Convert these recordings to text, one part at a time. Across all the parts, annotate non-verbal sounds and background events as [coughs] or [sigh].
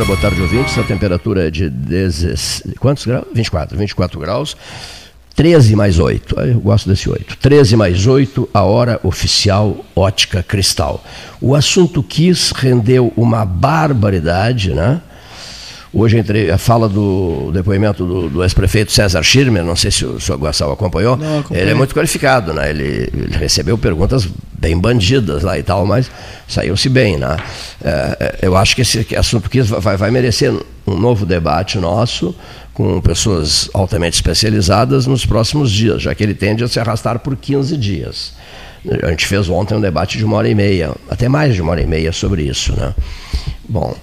Temperatura, boa tarde, ouvintes. A temperatura é de 10, quantos graus? 24, 24 graus. 13 mais 8, eu gosto desse 8. 13 mais 8, a hora oficial ótica cristal. O assunto quis rendeu uma barbaridade, né? Hoje entre a fala do depoimento do, do ex-prefeito César Schirmer, não sei se o senhor Guassal acompanhou, não, ele é muito qualificado, né? Ele, ele, recebeu perguntas bem bandidas lá e tal, mas saiu-se bem, né? É, é eu acho que esse assunto que vai, vai merecer um novo debate nosso com pessoas altamente especializadas nos próximos dias, já que ele tende a se arrastar por 15 dias. A gente fez ontem um debate de uma hora e meia, até mais de uma hora e meia sobre isso, né? Bom,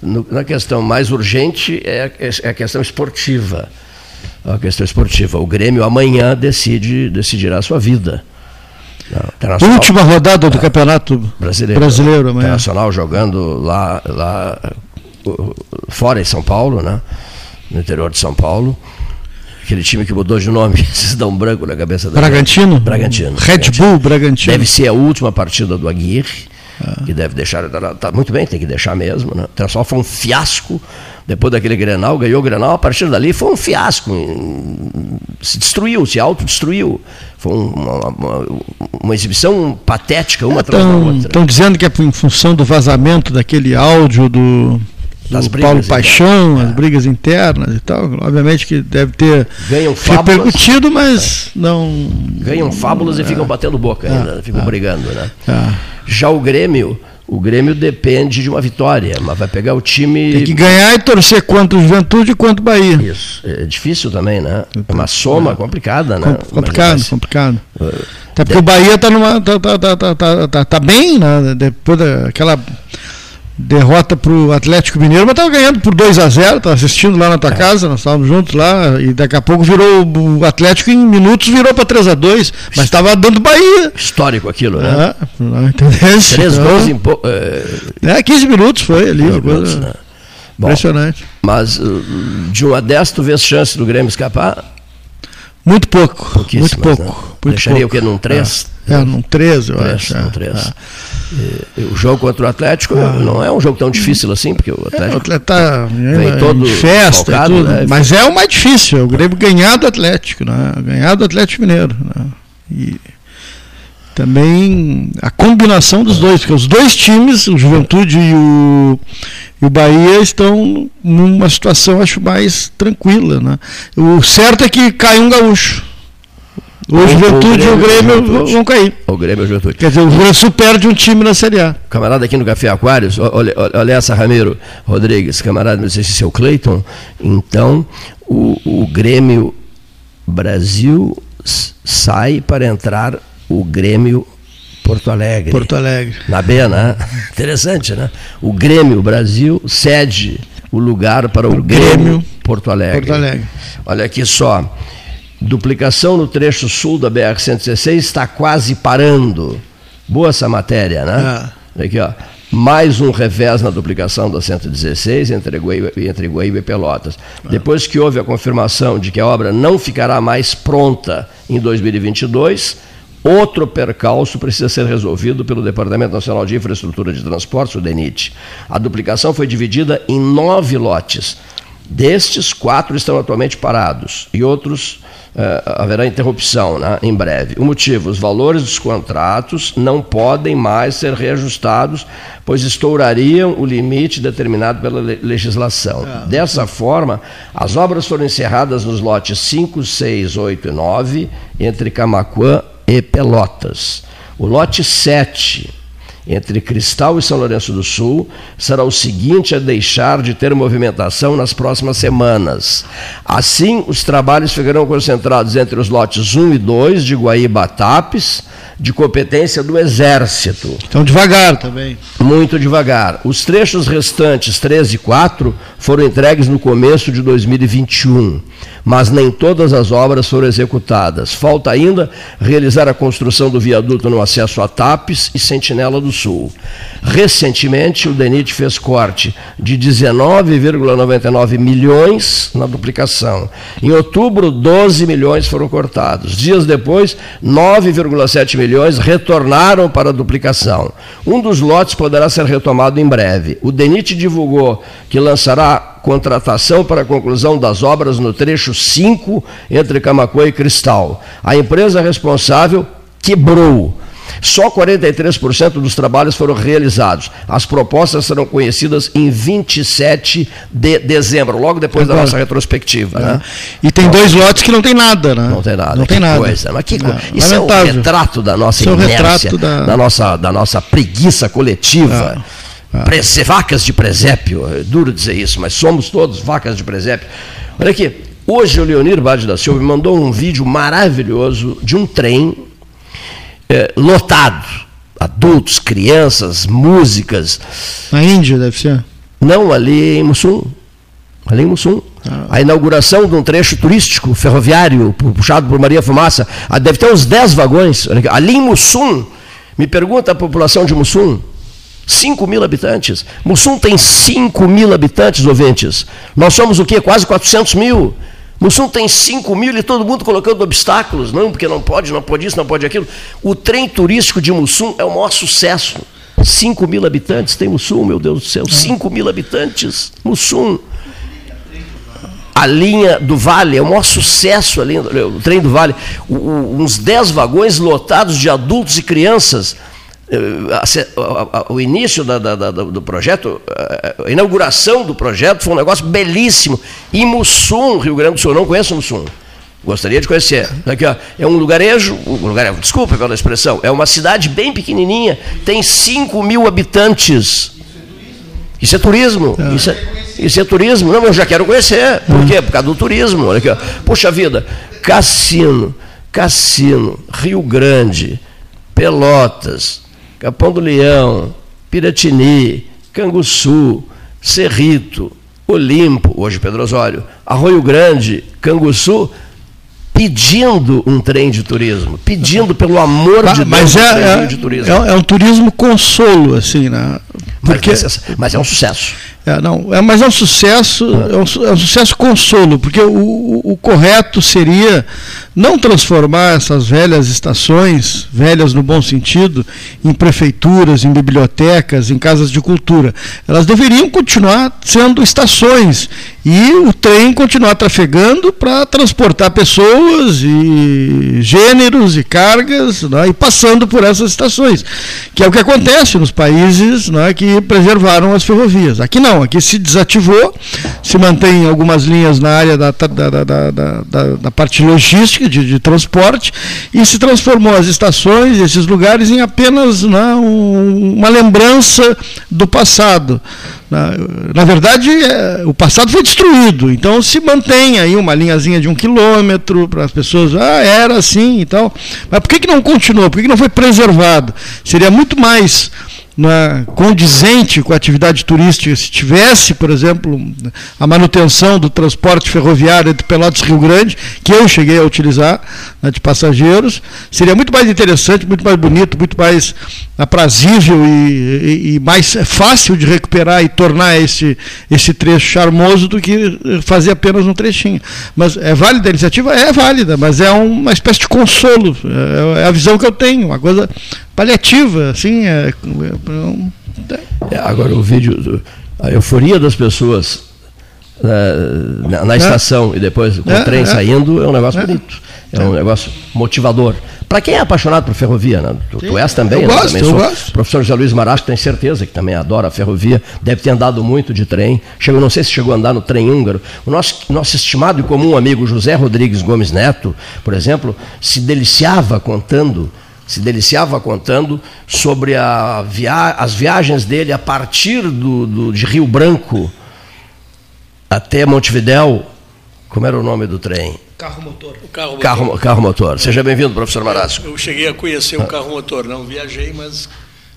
no, na questão mais urgente é, é a questão esportiva. A questão esportiva. O Grêmio amanhã decide, decidirá a sua vida. Última rodada do Campeonato Brasileiro. brasileiro amanhã. Internacional jogando lá, lá fora em São Paulo, né? no interior de São Paulo. Aquele time que mudou de nome, [laughs] vocês dão um branco na cabeça da Bragantino? Bragantino. Red Bragantino. Bull Bragantino. Deve ser a última partida do Aguirre que deve deixar. Tá, tá, muito bem, tem que deixar mesmo. Né? O Internacional foi um fiasco depois daquele Grenal, ganhou o Grenal, a partir dali foi um fiasco. Se destruiu, se autodestruiu. Foi uma, uma, uma exibição patética, uma é, atrás da outra. Estão dizendo que é em função do vazamento daquele áudio do das Paulo Paixão, as é. brigas internas e tal. Obviamente que deve ter Ganham repercutido, mas é. não. Ganham fábulas é. e ficam batendo boca ainda, é. ficam brigando, né? Já o Grêmio, o Grêmio depende de uma vitória, mas vai pegar o time. Tem que ganhar e torcer quanto Juventude quanto Bahia. Isso. É difícil também, né? É uma soma é. complicada, né? Complicado, complicado. Até porque de... o Bahia está numa. Tá, tá, tá, tá, tá, tá, tá bem, né? Depois daquela derrota para o Atlético Mineiro, mas estava ganhando por 2 a 0 estava assistindo lá na tua é. casa, nós estávamos juntos lá, e daqui a pouco virou o Atlético em minutos virou para 3 a 2 mas estava dando Bahia. Histórico aquilo, né? É, não. Três então, gols em. É... é, 15 minutos foi ali, coisa né? Bom, impressionante. Mas uh, de uma dez tu vês chance do Grêmio escapar? Muito pouco. Muito pouco. Né? Muito Deixaria pouco. o que num 3? É, é num 13, eu três, acho. Num 3. É. E, o jogo contra o Atlético ah. não é um jogo tão difícil assim, porque o Atlético. É, o Atlético tá vem todo festa, focado, tudo, né? mas é o mais difícil, é o Grêmio ganhar do Atlético, né? ganhar do Atlético Mineiro. Né? E também a combinação dos dois, porque os dois times, o Juventude e o, e o Bahia, estão numa situação, acho, mais tranquila. Né? O certo é que cai um gaúcho. O, o Juventude e o Grêmio vão cair. O Grêmio e o Juventude. Quer dizer, o Rio perde um time na Série A. Camarada aqui no Café Aquários, olha, olha essa, Ramiro Rodrigues, camarada, não sei se é seu Cleiton. Então, o, o Grêmio Brasil sai para entrar o Grêmio Porto Alegre. Porto Alegre. Na B, né? [laughs] Interessante, né? O Grêmio Brasil cede o lugar para o, o Grêmio, Grêmio Porto Alegre. Porto Alegre. Olha aqui só. Duplicação no trecho sul da BR-116 está quase parando. Boa essa matéria, né? É. Aqui, ó. Mais um revés na duplicação da 116 entre Guaíba, entre Guaíba e Pelotas. É. Depois que houve a confirmação de que a obra não ficará mais pronta em 2022, outro percalço precisa ser resolvido pelo Departamento Nacional de Infraestrutura de Transportes, o DENIT. A duplicação foi dividida em nove lotes. Destes, quatro estão atualmente parados e outros uh, haverá interrupção né, em breve. O motivo: os valores dos contratos não podem mais ser reajustados, pois estourariam o limite determinado pela legislação. É. Dessa forma, as obras foram encerradas nos lotes 5, 6, 8 e 9, entre Camacuã e Pelotas. O lote 7 entre Cristal e São Lourenço do Sul será o seguinte a deixar de ter movimentação nas próximas semanas. Assim, os trabalhos ficarão concentrados entre os lotes 1 e 2 de Guaíba Tapes, de competência do Exército. Então, devagar também. Muito devagar. Os trechos restantes, 3 e 4, foram entregues no começo de 2021 mas nem todas as obras foram executadas. Falta ainda realizar a construção do viaduto no acesso a Tapes e Sentinela do Sul. Recentemente, o DENIT fez corte de 19,99 milhões na duplicação. Em outubro, 12 milhões foram cortados. Dias depois, 9,7 7 milhões retornaram para a duplicação. Um dos lotes poderá ser retomado em breve. O DENIT divulgou que lançará contratação para a conclusão das obras no trecho 5 entre Camacuã e Cristal. A empresa responsável quebrou só 43% dos trabalhos foram realizados. As propostas serão conhecidas em 27 de dezembro, logo depois Agora, da nossa retrospectiva. É. Né? E tem dois lotes que não tem nada, né? Não tem nada. Não tem nada. Coisa. Mas que é, Isso é um retrato da nossa Isso inércia, retrato da... da... nossa, da nossa preguiça coletiva. É. É. Vacas de presépio, é duro dizer isso, mas somos todos vacas de presépio. Olha aqui, hoje o Leonir Bade da Silva me mandou um vídeo maravilhoso de um trem é, lotado. Adultos, crianças, músicas. Na Índia, deve ser? Não, ali em Mussum. Ali em Mussum. Ah. A inauguração de um trecho turístico ferroviário puxado por Maria Fumaça. Ah, deve ter uns 10 vagões. Ali em Mussum. Me pergunta a população de Mussum. 5 mil habitantes. Mussum tem 5 mil habitantes, ouvintes. Nós somos o quê? Quase 400 mil. Mussum tem 5 mil e todo mundo colocando obstáculos, não, porque não pode, não pode isso, não pode aquilo. O trem turístico de Mussum é o maior sucesso. 5 mil habitantes tem Mussum, meu Deus do céu, 5 mil habitantes, Mussum. A linha do Vale é o maior sucesso, a linha, o trem do Vale. O, o, uns 10 vagões lotados de adultos e crianças o início da, da, da, do projeto, eh, a inauguração do projeto foi um negócio belíssimo. Em Mussum, Rio Grande do Sul, não conheço Mussum. Gostaria de conhecer. Aqui, ó, é um lugarejo, um lugar, desculpa pela expressão, é uma cidade bem pequenininha, tem 5 mil habitantes. Isso é turismo. É. Isso, é, isso é turismo. Não, eu já quero conhecer. Por quê? Por causa do turismo. Olha aqui, ó. Puxa vida, Cassino, Cassino, Rio Grande, Pelotas, Capão do Leão, Piratini, Canguçu, Cerrito, Olimpo, hoje Pedro Osório, Arroio Grande, Canguçu, pedindo um trem de turismo, pedindo pelo amor de Deus mas é, um trem é, de turismo. É, é, um turismo consolo, assim, né? Porque, mas, mas, mas é um sucesso. É, não, é, mas é um sucesso, é um, é um sucesso consolo, porque o, o, o, correto seria não transformar essas velhas estações, velhas no bom sentido, em prefeituras, em bibliotecas, em casas de cultura. Elas deveriam continuar sendo estações e o trem continuar trafegando para transportar pessoas e gêneros e cargas né, e passando por essas estações, que é o que acontece nos países né, que preservaram as ferrovias. Aqui não aqui se desativou, se mantém algumas linhas na área da, da, da, da, da parte logística, de, de, transporte, e se transformou as estações, esses lugares, em apenas né, um, uma lembrança do passado. Na, na verdade, é, o passado foi destruído, então se mantém aí uma linhazinha de um quilômetro para as pessoas, ah, era assim e tal. Mas por que, que não continuou? Por que, que não foi preservado? Seria muito mais é, condizente com a atividade turística, se tivesse, por exemplo, a manutenção do transporte ferroviário entre Pelotas e Rio Grande, que eu cheguei a utilizar, né, de passageiros, seria muito mais interessante, muito mais bonito, muito mais aprazível e, e, e, mais fácil de recuperar e tornar esse, esse trecho charmoso do que fazer apenas um trechinho. Mas é válida a iniciativa? É válida, mas é uma espécie de consolo, é, é a visão que eu tenho, uma coisa paliativa, assim. É, é, é, agora o vídeo, a euforia das pessoas né, na, na é. estação e depois com o trem saindo é um negócio bonito, é um negócio motivador. Para quem é apaixonado por ferrovia, né? tu, tu, és também, eu né? gosto, também eu gosto. O professor José Luiz Marasco tem certeza que também adora a ferrovia, deve ter andado muito de trem. Chegou, não sei se chegou a andar no trem húngaro. O nosso, nosso estimado e comum amigo José Rodrigues Gomes Neto, por exemplo, se deliciava contando se deliciava contando sobre via as viagens dele a partir do, do, de Rio Branco até Montevidéu. Como era o nome do trem? Carro motor. O carro, carro motor. Carro, motor. Seja bem-vindo, professor Marasco. Eu cheguei a conhecer o carro motor, não viajei, mas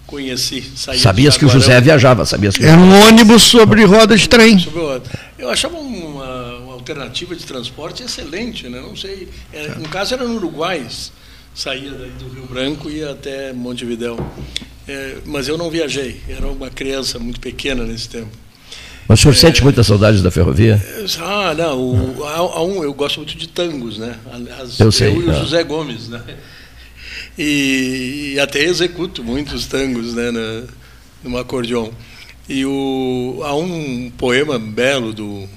conheci. Sabias que o José viajava, sabias que Era um ônibus sobre roda de trem. Eu achava uma, uma, alternativa de transporte excelente, né? Não sei. Era, no caso era no Uruguai saía do Rio Branco e ia até Montevidéu. É, mas eu não viajei, era uma criança muito pequena nesse tempo. Mas o senhor é, sente muitas saudades da ferrovia? Ah, não. O, há, há um, eu gosto muito de tangos, né? As, eu sei. Eu e o José Gomes, né? e, e, até executo muitos tangos né, na, no acordeon. E o, há um poema belo do,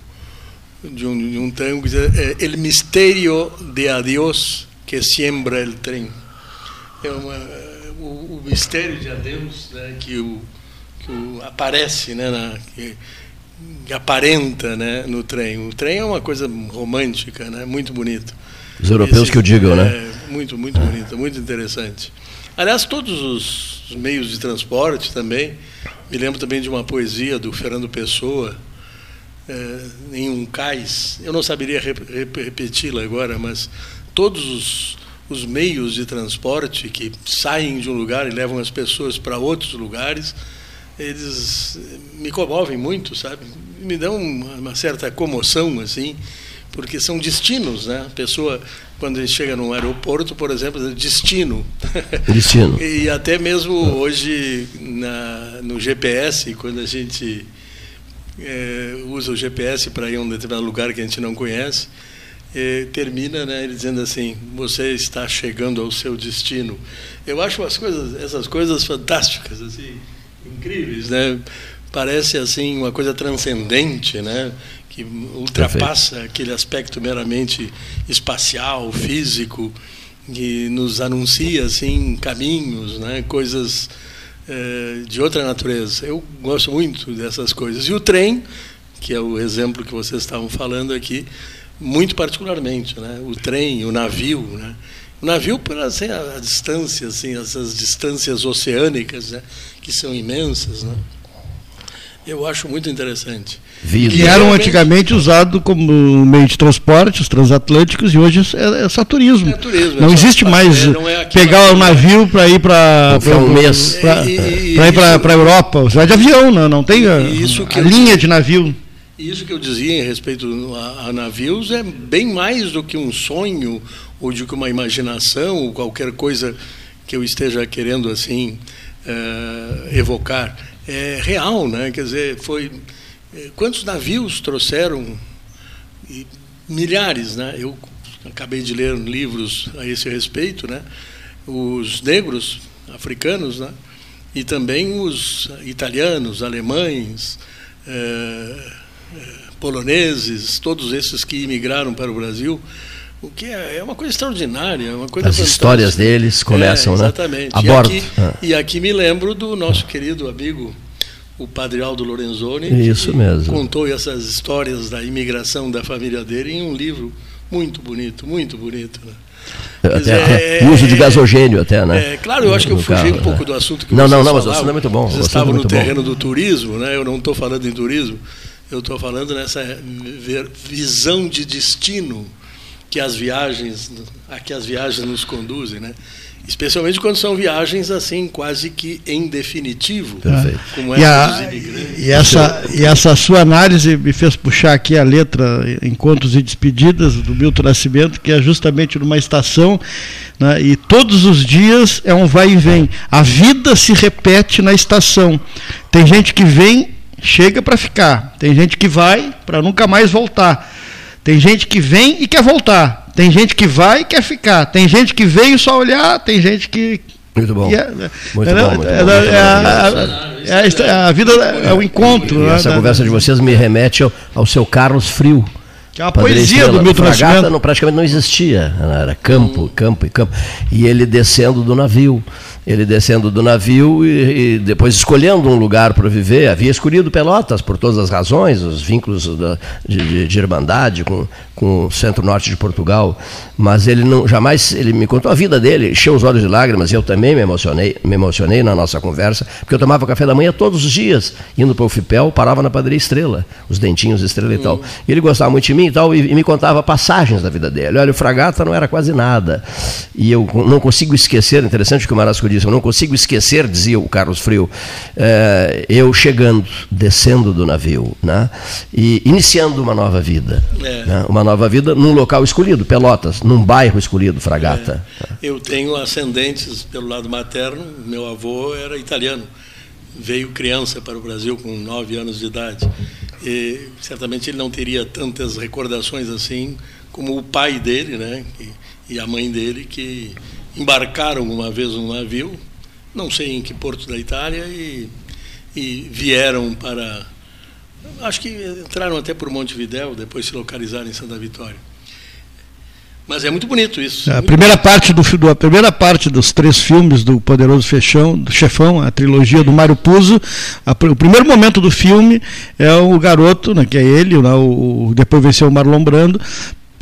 de, um, de um tango que diz é, El misterio de adiós que siembra el trem. É uma, o, o, mistério de adeus né, que, o, que o, aparece, né, na, que, que aparenta né, no trem. O trem é uma coisa romântica, né, muito bonito. Os europeus Esse, que o digam, né? é, né? Muito, muito bonito, muito interessante. Aliás, todos os meios de transporte também. Me lembro também de uma poesia do Fernando Pessoa, é, em um cais. Eu não saberia rep repeti-la agora, mas todos os, os meios de transporte que saem de um lugar e levam as pessoas para outros lugares, eles me comovem muito, sabe? Me dão uma certa comoção, assim, porque são destinos, né? A pessoa, quando chega num aeroporto, por exemplo, é destino. Destino. [laughs] e até mesmo hoje, na, no GPS, quando a gente é, usa o GPS para ir a um determinado lugar que a gente não conhece, é, termina né, ele dizendo assim: você está chegando ao seu destino. Eu acho as coisas, essas coisas fantásticas, assim, incríveis, né? Parece assim uma coisa transcendente, né? Que ultrapassa Perfeito. aquele aspecto meramente espacial, físico, que nos anuncia assim caminhos, né? Coisas é, de outra natureza. Eu gosto muito dessas coisas. E o trem, que é o exemplo que vocês estavam falando aqui, muito particularmente, né? O trem, o navio, né? O navio, por assim, a, a distância, assim, essas distâncias oceânicas, né? que são imensas, né? Eu acho muito interessante. Vida. Que eram antigamente usados como meio de transporte, os transatlânticos, e hoje é, é só turismo. É turismo não é existe mais é pegar o um navio para ir para um mês. Para ir para a Europa. Você vai de avião, não, não tem a, a linha de navio. Isso que eu dizia em respeito a, a, navios é bem mais do que um sonho ou de que uma imaginação ou qualquer coisa que eu esteja querendo assim uh, evocar. É real, né? Quer dizer, foi é, quantos navios trouxeram? E milhares, né? Eu acabei de ler livros a esse respeito, né? Os negros africanos, né? E também os italianos, alemães, eh, poloneses, todos esses que imigraram para o Brasil, o que é, é uma coisa extraordinária, uma coisa As fantástica. histórias deles começam, é, exatamente. né? Exatamente. E, aqui, ah. e aqui me lembro do nosso querido amigo o padre Aldo Lorenzoni, Isso mesmo. contou essas histórias da imigração da família dele em um livro muito bonito, muito bonito. Né? Até, é, [laughs] uso de gasogênio até, né? É, claro, eu acho que eu fugi carro, um pouco né? do assunto que Não, não, não, mas o assunto é muito bom. Vocês estavam no terreno bom. do turismo, né? Eu não estou falando em turismo, eu estou falando nessa visão de destino que as viagens, a que as viagens nos conduzem, né? Especialmente quando são viagens assim, quase que em definitivo, Perfeito. como e, a, e, essa, e essa sua análise me fez puxar aqui a letra Encontros e Despedidas do Milton Nascimento, que é justamente numa estação, né, e todos os dias é um vai e vem. A vida se repete na estação. Tem gente que vem, chega para ficar. Tem gente que vai para nunca mais voltar. Tem gente que vem e quer voltar. Tem gente que vai e quer ficar. Tem gente que veio só olhar, tem gente que. Muito bom. É, muito é, bom, muito é, bom. É, a, a, vida é o encontro. Né, essa né, conversa de vocês me remete ao, ao seu Carlos Frio. Que é uma poesia do Milton Nascimento. Não, praticamente não existia. Era campo, campo e campo. E ele descendo do navio ele descendo do navio e, e depois escolhendo um lugar para viver. Havia escolhido Pelotas por todas as razões, os vínculos da, de, de, de, irmandade com, com o centro-norte de Portugal, mas ele não jamais ele me contou a vida dele, encheu os olhos de lágrimas e eu também me emocionei, me emocionei na nossa conversa, porque eu tomava café da manhã todos os dias, indo para o Fipel, parava na padaria Estrela, os dentinhos Estrela e tal. E ele gostava muito de mim e tal e, e me contava passagens da vida dele. Olha, o Fragata não era quase nada. E eu não consigo esquecer, interessante que o Marasco disse, eu não consigo esquecer, dizia o Carlos Frio, é, eu chegando, descendo do navio, né, e iniciando uma nova vida. É. Né, uma nova vida num local escolhido, Pelotas, num bairro escolhido, Fragata. É. Eu tenho ascendentes pelo lado materno, meu avô era italiano, veio criança para o Brasil com nove anos de idade. E certamente ele não teria tantas recordações assim como o pai dele, né? E a mãe dele que embarcaram uma vez um navio, não sei em que porto da Itália, e, e vieram para. Acho que entraram até por Montevidéu, depois se localizaram em Santa Vitória. Mas é muito bonito isso. A primeira parte do a primeira parte dos três filmes do Poderoso Fechão, do Chefão, a trilogia do Mário Puzo, a, o primeiro momento do filme é o garoto, né, que é ele, né, o, depois venceu o Marlon Brando,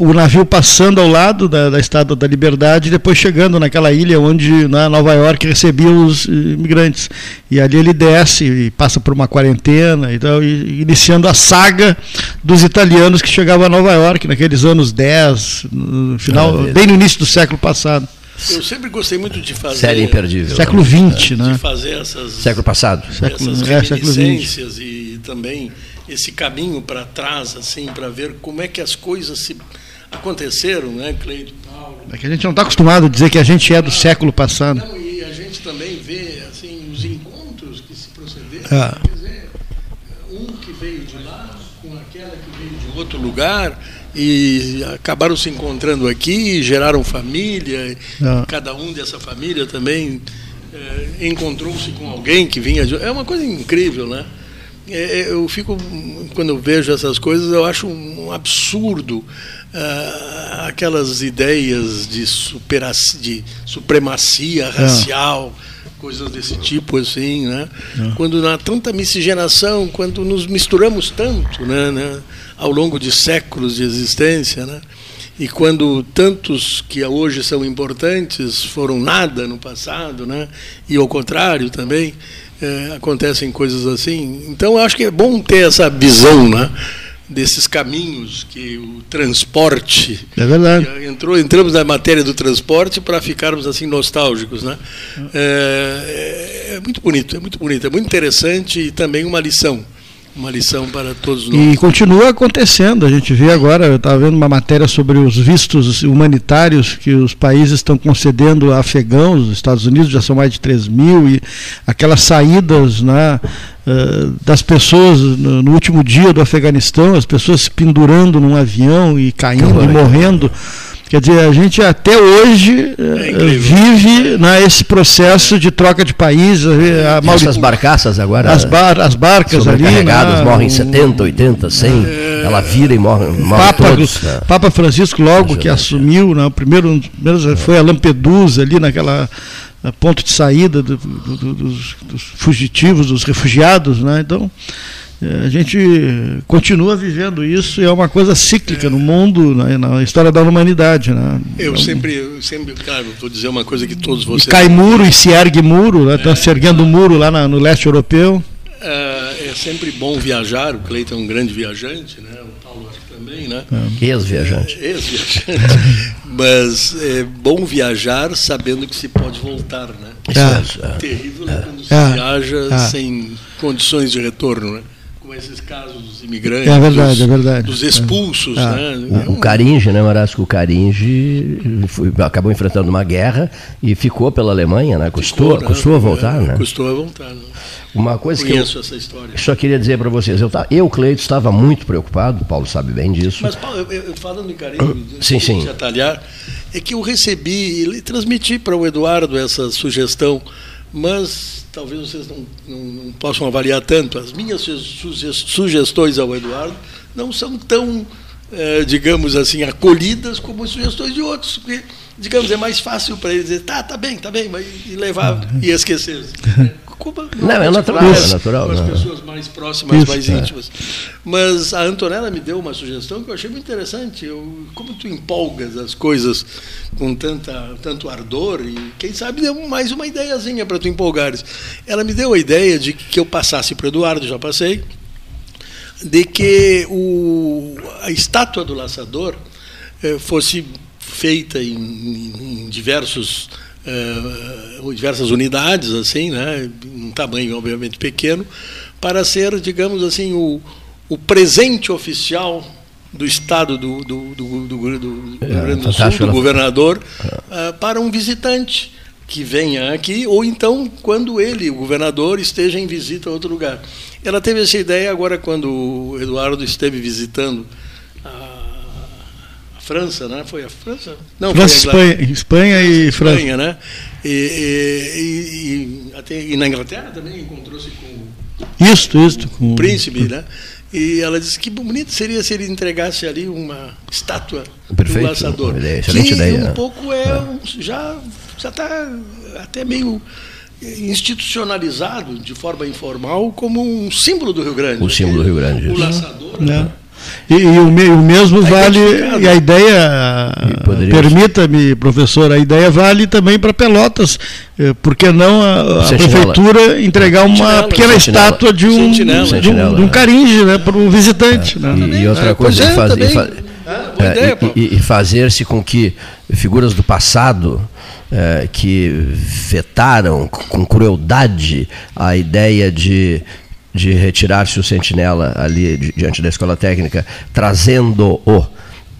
o navio passando ao lado da, da Estátua da Liberdade e depois chegando naquela ilha onde na Nova York recebia os imigrantes. E ali ele desce e passa por uma quarentena e tal, e, iniciando a saga dos italianos que chegavam a Nova York naqueles anos 10, no final, bem no início do século passado. Eu sempre gostei muito de fazer. Série imperdível. Século XX, né? De fazer essas. Século passado. Essas é, século XX. e também esse caminho para trás, assim, para ver como é que as coisas se aconteceram, né, Cleide Paulo? É que a gente não está acostumado a dizer que a gente é do século passado. Não, e a gente também vê assim, os encontros que se procederam. Ah. Quer dizer, um que veio de lá com aquela que veio de outro lugar e acabaram se encontrando aqui, geraram família, ah. cada um dessa família também é, encontrou-se com alguém que vinha de... É uma coisa incrível, né? É, eu fico, quando eu vejo essas coisas, eu acho um absurdo uh, aquelas ideias de, de supremacia é. racial, coisas desse tipo, assim, né? É. Quando há tanta miscigenação, quando nos misturamos tanto, né, né, ao longo de séculos de existência, né? E quando tantos que hoje são importantes foram nada no passado, né? E ao contrário também, é, acontecem coisas assim. Então, eu acho que é bom ter essa visão, né? Desses caminhos que o transporte é verdade. entrou entramos na matéria do transporte para ficarmos assim nostálgicos né? É, é, é, muito bonito é muito bonito é muito interessante e também uma lição uma lição para todos nós. e continua acontecendo. A gente vê agora eu estava vendo uma matéria sobre os vistos humanitários que os países estão concedendo a afegãos. Os Estados Unidos já são mais de 3 mil e aquelas saídas né eh, das pessoas no, no, último dia do Afeganistão, as pessoas se pendurando num avião e caindo e morrendo. Quer dizer, a gente até hoje é vive né, esse processo de troca de país. A Mauri... Essas barcaças agora. As, bar, as barcas ali. Né, morrem 70, 80, 100. É... Ela vira e morre. morre Papa, todos, né? Papa Francisco, logo que assumiu, né, o primeiro, primeiro foi a Lampedusa ali naquela ponto de saída do, do, dos, dos, fugitivos, dos refugiados, né? Então eh, a gente continua vivendo isso e é uma coisa cíclica é. no mundo, na, na, história da humanidade, né? Eu então, sempre, sempre, claro, vou dizer uma coisa que todos vocês. E cai muro e se ergue muro, né? Estão é. se erguendo muro lá na, no leste europeu. É, é, sempre bom viajar. O Cleiton é um grande viajante, né? O Paulo também, né? É. Ex-viajante. É, ex-viajante. [laughs] Mas é bom viajar sabendo que se pode voltar, né? É, é terrível é. quando se é. viaja é. sem condições de retorno, né? Como esses casos dos imigrantes, é verdade, dos, é verdade. dos expulsos, né? O, o Caringe, né, Marasco? O Caringe foi, acabou enfrentando uma guerra e ficou pela Alemanha, né? Custou, ficou, né? custou a voltar, né? Custou a voltar, né? Uma coisa Conheço que eu essa história. só queria dizer para vocês, eu, eu Cleito, estava muito preocupado, o Paulo sabe bem disso. Mas, Paulo, eu, eu, falando em carinho, sim, sim. atalhar, é que eu recebi e transmiti para o Eduardo essa sugestão, mas talvez vocês não, não, não possam avaliar tanto. As minhas sugestões ao Eduardo não são tão, é, digamos assim, acolhidas como as sugestões de outros, porque, digamos, é mais fácil para ele dizer, tá, tá bem, tá bem, mas e levar e esquecer. [laughs] Cuba não, não é natural, é natural. Com as pessoas mais próximas, Isso, mais é. íntimas. Mas a Antonella me deu uma sugestão que eu achei muito interessante. Eu, como tu empolgas as coisas com tanta, tanto ardor, e quem sabe deu mais uma ideiazinha para tu empolgares. Ela me deu a ideia de que eu passasse para o Eduardo, já passei, de que o, a estátua do laçador eh, fosse feita em, em, em diversos uh, diversas unidades, assim, né, um tamanho obviamente pequeno, para ser, digamos assim, o, o presente oficial do Estado do, do, do, do, do é, Rio Grande do Sul, do né? governador, uh, para um visitante que venha aqui, ou então quando ele, o governador, esteja em visita a outro lugar. Ela teve essa ideia agora quando o Eduardo esteve visitando França, né? Foi a França? Não, França, foi a Espanha, Espanha e França. Espanha, né? E, e, e, até, e na Inglaterra também encontrou-se com isto, isto, com o príncipe, né? E ela disse que bonito seria se ele entregasse ali uma estátua Perfeito, do laçador. Ideia, excelente que ideia. um né? pouco é, é. já já está até meio institucionalizado de forma informal como um símbolo do Rio Grande. O símbolo do Rio Grande. O laçador. Né? E, e, o, o, mesmo tá vale, e a ideia, permita-me, professor, a ideia vale também para Pelotas. Eh, por que não a, a prefeitura entregar uma sentinela, pequena sentinela, estátua de um, sentinela, de, um, de um caringe né, para um visitante? É. Né? E, e, outra é, coisa, é, fazer, é, e, e fazer-se com que figuras do passado é, que vetaram com crueldade a ideia de de retirar-se o sentinela ali diante da escola técnica, trazendo-o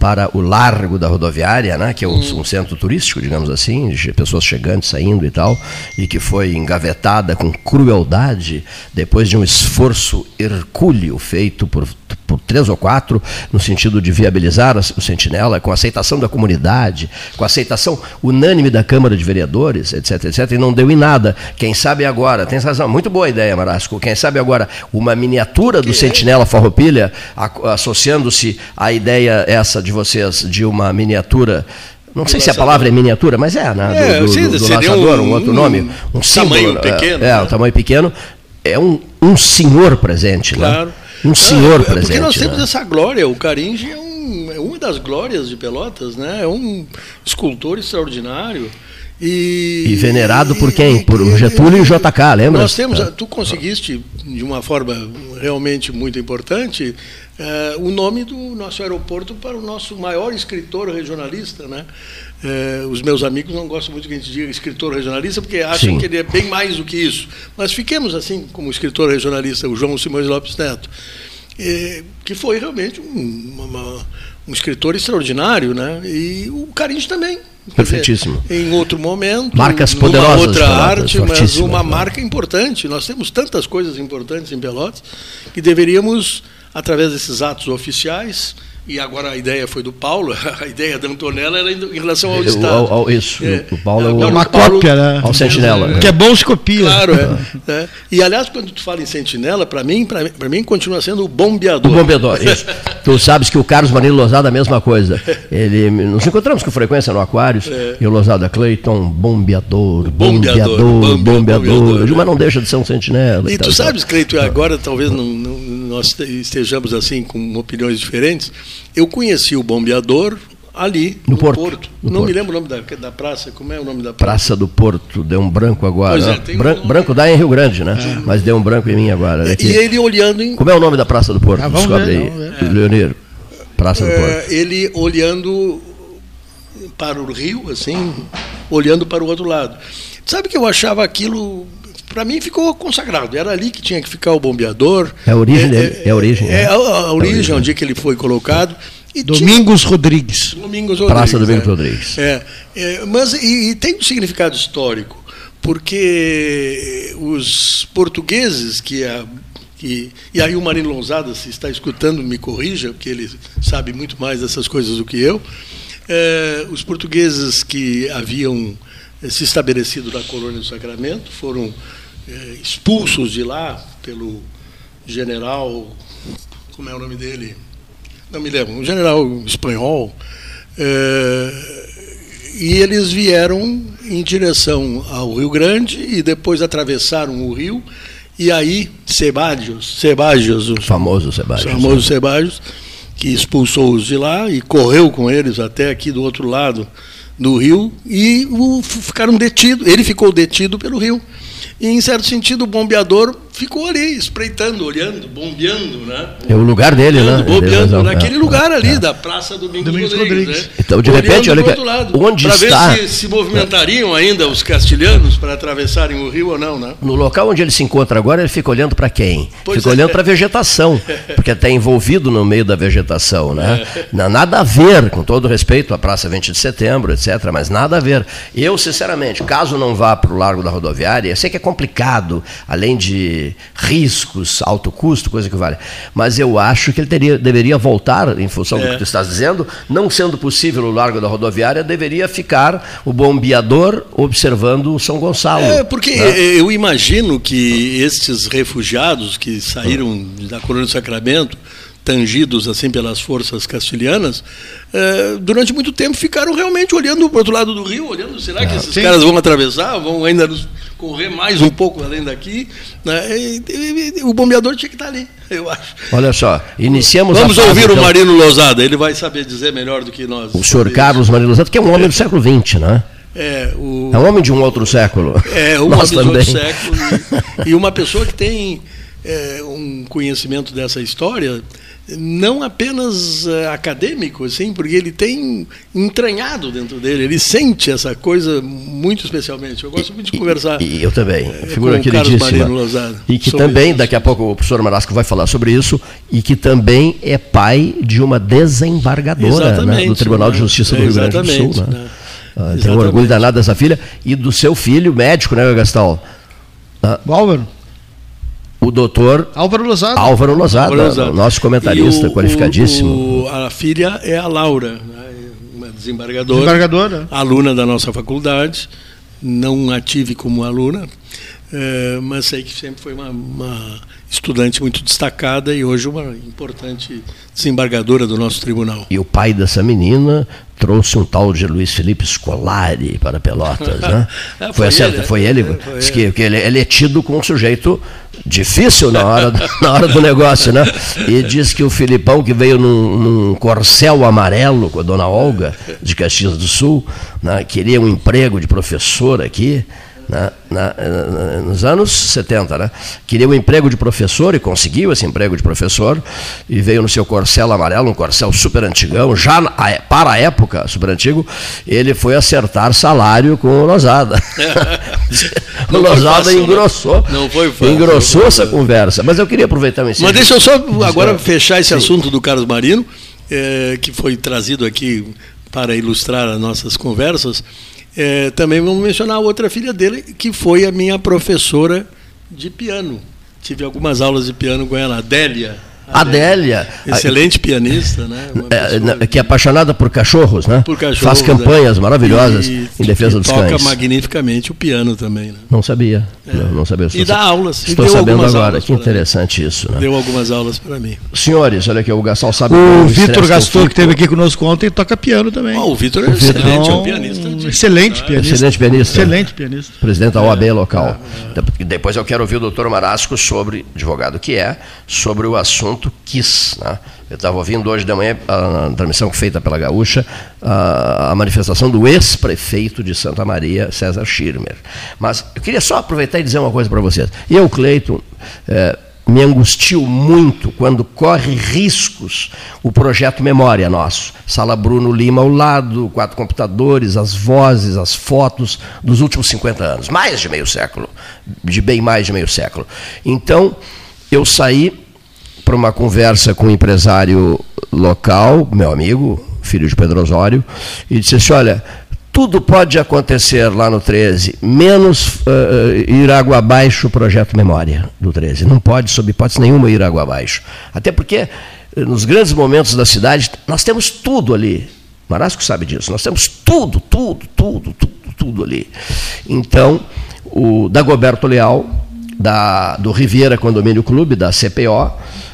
para o largo da rodoviária, né, que é um, hum. um, centro turístico, digamos assim, de pessoas chegando, saindo e tal, e que foi engavetada com crueldade depois de um esforço hercúleo feito por por três ou quatro, no sentido de viabilizar o Sentinela, com aceitação da comunidade, com aceitação unânime da Câmara de Vereadores, etc, etc, e não deu em nada. Quem sabe agora, tem razão, muito boa ideia, Marasco, quem sabe agora uma miniatura do Sentinela Farroupilha, associando-se à ideia essa de vocês, de uma miniatura não sei se a palavra é miniatura, mas é, né? É, do, do, do laçador, um, um, outro nome. Um símbolo. Tamanho pequeno. É, é né? um tamanho pequeno. É um, um senhor presente, claro. né? um senhor é, presente. Porque nós temos né? essa glória, o Caringe é, um, é uma das glórias de Pelotas, né? É um escultor extraordinário. E, e venerado por quem? Por Getúlio e JK, lembra? Nós temos, tu conseguiste, de uma forma realmente muito importante, uh, o nome do nosso aeroporto para o nosso maior escritor regionalista, né? Uh, os meus amigos não gostam muito que a gente diga escritor regionalista, porque acham Sim. que ele é bem mais do que isso. Mas fiquemos assim como escritor regionalista, o João Simões Lopes Neto, uh, que foi realmente um, uma, um escritor extraordinário, né? E o Carinho também. Perfeitíssimo. Dizer, em outro momento, marcas poderosas, outra arte, mas uma marca importante. Nós temos tantas coisas importantes em Pelotas que deveríamos, através desses atos oficiais, e agora a ideia foi do Paulo, [laughs] a ideia da Antonella era em relação ao Estado. Ao, ao, isso, é, o Paulo é, o, uma Paulo, cópia, né? Ao Sentinela. É, que é bom se copia. Claro, é, [laughs] é. E aliás, quando tu fala em Sentinela, para mim, para mim continua sendo o bombeador. O bombeador, isso. [laughs] tu sabes que o Carlos Marinho Lozada a mesma coisa. Ele, nos encontramos com frequência no Aquários, é. e o Lozada Clayton, bombeador, bombeador, bombeador. bombeador. bombeador mas não deixa de ser um sentinela. E, e tu tal, sabes, Cleiton, agora talvez não, não, nós estejamos assim com opiniões diferentes. Eu conheci o bombeador ali no, no Porto. Porto. No não Porto. me lembro o nome da, da, praça, como é o nome da praça? Praça do Porto, deu um branco agora. É, Bran um branco dá em Rio Grande, né? É. Mas deu um branco em mim agora. E ele olhando em... Como é o nome da Praça do Porto? Ah, Descobre ver, aí, é. Leonir. Praça do é, Porto. Ele olhando para o rio, assim, olhando para o outro lado. Sabe que eu achava aquilo para mim ficou consagrado. Era ali que tinha que ficar o bombeador. É a origem é, dele. É, a origem. É, é a, a, origem, onde que ele foi colocado. E Domingos tinha... Rodrigues. Domingos Rodrigues. Praça Domingos é. Rodrigues. É, é, mas e, e, tem um significado histórico, porque os portugueses que a que, e aí o Marino Lousada, se está escutando, me corrija, porque ele sabe muito mais dessas coisas do que eu. É, os portugueses que haviam se estabelecido na colônia do Sacramento foram é, expulsos de lá pelo general, como é o nome dele? Não me lembro, um general espanhol. É, e eles vieram em direção ao Rio Grande e depois atravessaram o rio. E aí, Sebadios, Sebadios o famoso Sebadios, famoso Sebadios, que expulsou-os de lá e correu com eles até aqui do outro lado do rio e o, ficaram detidos. Ele ficou detido pelo rio. E, em certo sentido, o bombeador ficou ali, espreitando, olhando, bombeando, né? É o lugar dele, né? Bombeando, naquele é, lugar ali, é. da Praça Domingos, Domingos Rodrigues. Rodrigues. Né? Então, de repente, olha que, onde pra está... ver se se movimentariam ainda os castilhanos para atravessarem o rio ou não, né? No local onde ele se encontra agora, ele fica olhando para quem? Pois fica é. olhando para a vegetação, porque está envolvido no meio da vegetação, né? É. Nada a ver, com todo respeito à Praça 20 de Setembro, etc., mas nada a ver. Eu, sinceramente, caso não vá para o Largo da Rodoviária, eu sei que é complicado, além de de riscos, alto custo, coisa que vale. Mas eu acho que ele teria, deveria voltar, em função é. do que tu estás dizendo, não sendo possível o largo da rodoviária, deveria ficar o bombeador observando o São Gonçalo. É, porque né? eu imagino que estes refugiados que saíram da colônia do Sacramento tangidos assim pelas forças castilhanas, eh, durante muito tempo ficaram realmente olhando para o outro lado do rio, olhando, será que ah, esses sim. caras vão atravessar, vão ainda correr mais um pouco além daqui? Né? E, e, e, o bombeador tinha que estar ali, [laughs] eu acho. Olha só, iniciamos Vamos ouvir então... o Marino Lousada, ele vai saber dizer melhor do que nós. O senhor Carlos Marino Lousada, que é um homem do século XX, né? É, o... é um homem de um outro século. É, um [laughs] homem de outro século. E, e, uma pessoa que tem é, um conhecimento dessa história não apenas uh, acadêmico, assim, porque ele tem entranhado dentro dele, ele sente essa coisa muito especialmente. Eu gosto muito de conversar. E, e eu também, uh, figura queridíssima. E que também, isso. daqui a pouco o professor Marasco vai falar sobre isso, e que também é pai de uma desembargadora né, do Tribunal né? de Justiça do Rio Grande do Sul. Né? Né? Ah, tem um orgulho danado dessa filha e do seu filho médico, né, Gastão? Ah, o doutor Álvaro Lozada, Álvaro Lozada, Lozada. nosso comentarista o, qualificadíssimo. O, a filha é a Laura, né, uma desembargadora, desembargadora, aluna da nossa faculdade, não a tive como aluna, é, mas sei que sempre foi uma, uma, estudante muito destacada e hoje uma importante desembargadora do nosso tribunal. E o pai dessa menina trouxe um tal de Luiz Felipe Scolari para Pelotas, né? [laughs] é, foi, foi, ele, né? foi ele, é, foi ele. Que, que ele, ele, é tido como um sujeito difícil na hora, [laughs] na hora do negócio, né? E diz que o Filipão, que veio num, num corcel amarelo com a dona Olga, de Caxias do Sul, né? queria um emprego de professor aqui, na, na, nos anos 70, né? Queria um emprego de professor e conseguiu esse emprego de professor e veio no seu corcel amarelo, um corcel super antigão, já para a época, super antigo, ele foi acertar salário com o Lozada. [laughs] o Lozada né? engrossou, não foi fácil, engrossou essa conversa. Mas eu queria aproveitar o ensino. Mas deixa eu só agora fechar esse Sim. assunto do Carlos Marino, é, que foi trazido aqui para ilustrar as nossas conversas. É, também vamos mencionar outra filha dele, que foi a minha professora de piano. Tive algumas aulas de piano com ela, Adélia. Adélia. Excelente pianista, né? É, que é apaixonada por cachorros, né? Por cachorros. Faz campanhas é. maravilhosas e, em defesa dos toca cães. Toca magnificamente o piano também, né? Não sabia. É. Não, não, sabia. E dá aulas. Estou sabendo agora. Que interessante isso, né? Deu algumas aulas para mim. Senhores, olha aqui, o Gastal sabe. O Vitor Gastor, que esteve aqui conosco ontem, toca piano também. Oh, o Vitor é excelente, é um pianista. De... Excelente pianista. Excelente pianista. Excelente pianista. Presidente da OAB local. Depois eu quero ouvir o doutor Marasco sobre, advogado que é, sobre o assunto KISS, né? Eu estava ouvindo hoje de manhã, a, a transmissão feita pela Gaúcha, a, a manifestação do ex-prefeito de Santa Maria, César Schirmer. Mas eu queria só aproveitar e dizer uma coisa para vocês. Eu, Cleiton, é, me angustio muito quando corre riscos o projeto Memória nosso. Sala Bruno Lima ao lado, quatro computadores, as vozes, as fotos dos últimos 50 anos, mais de meio século, de bem mais de meio século. Então, eu saí para uma conversa com um empresário local, meu amigo, filho de Pedro Osório, e disse assim: olha, tudo pode acontecer lá no 13, menos uh, ir água abaixo o projeto Memória do 13. Não pode, sob hipótese nenhuma, ir água abaixo. Até porque, nos grandes momentos da cidade, nós temos tudo ali. Marasco sabe disso. Nós temos tudo, tudo, tudo, tudo, tudo ali. Então, o Dagoberto Leal, da, do Riviera Condomínio Clube, da CPO,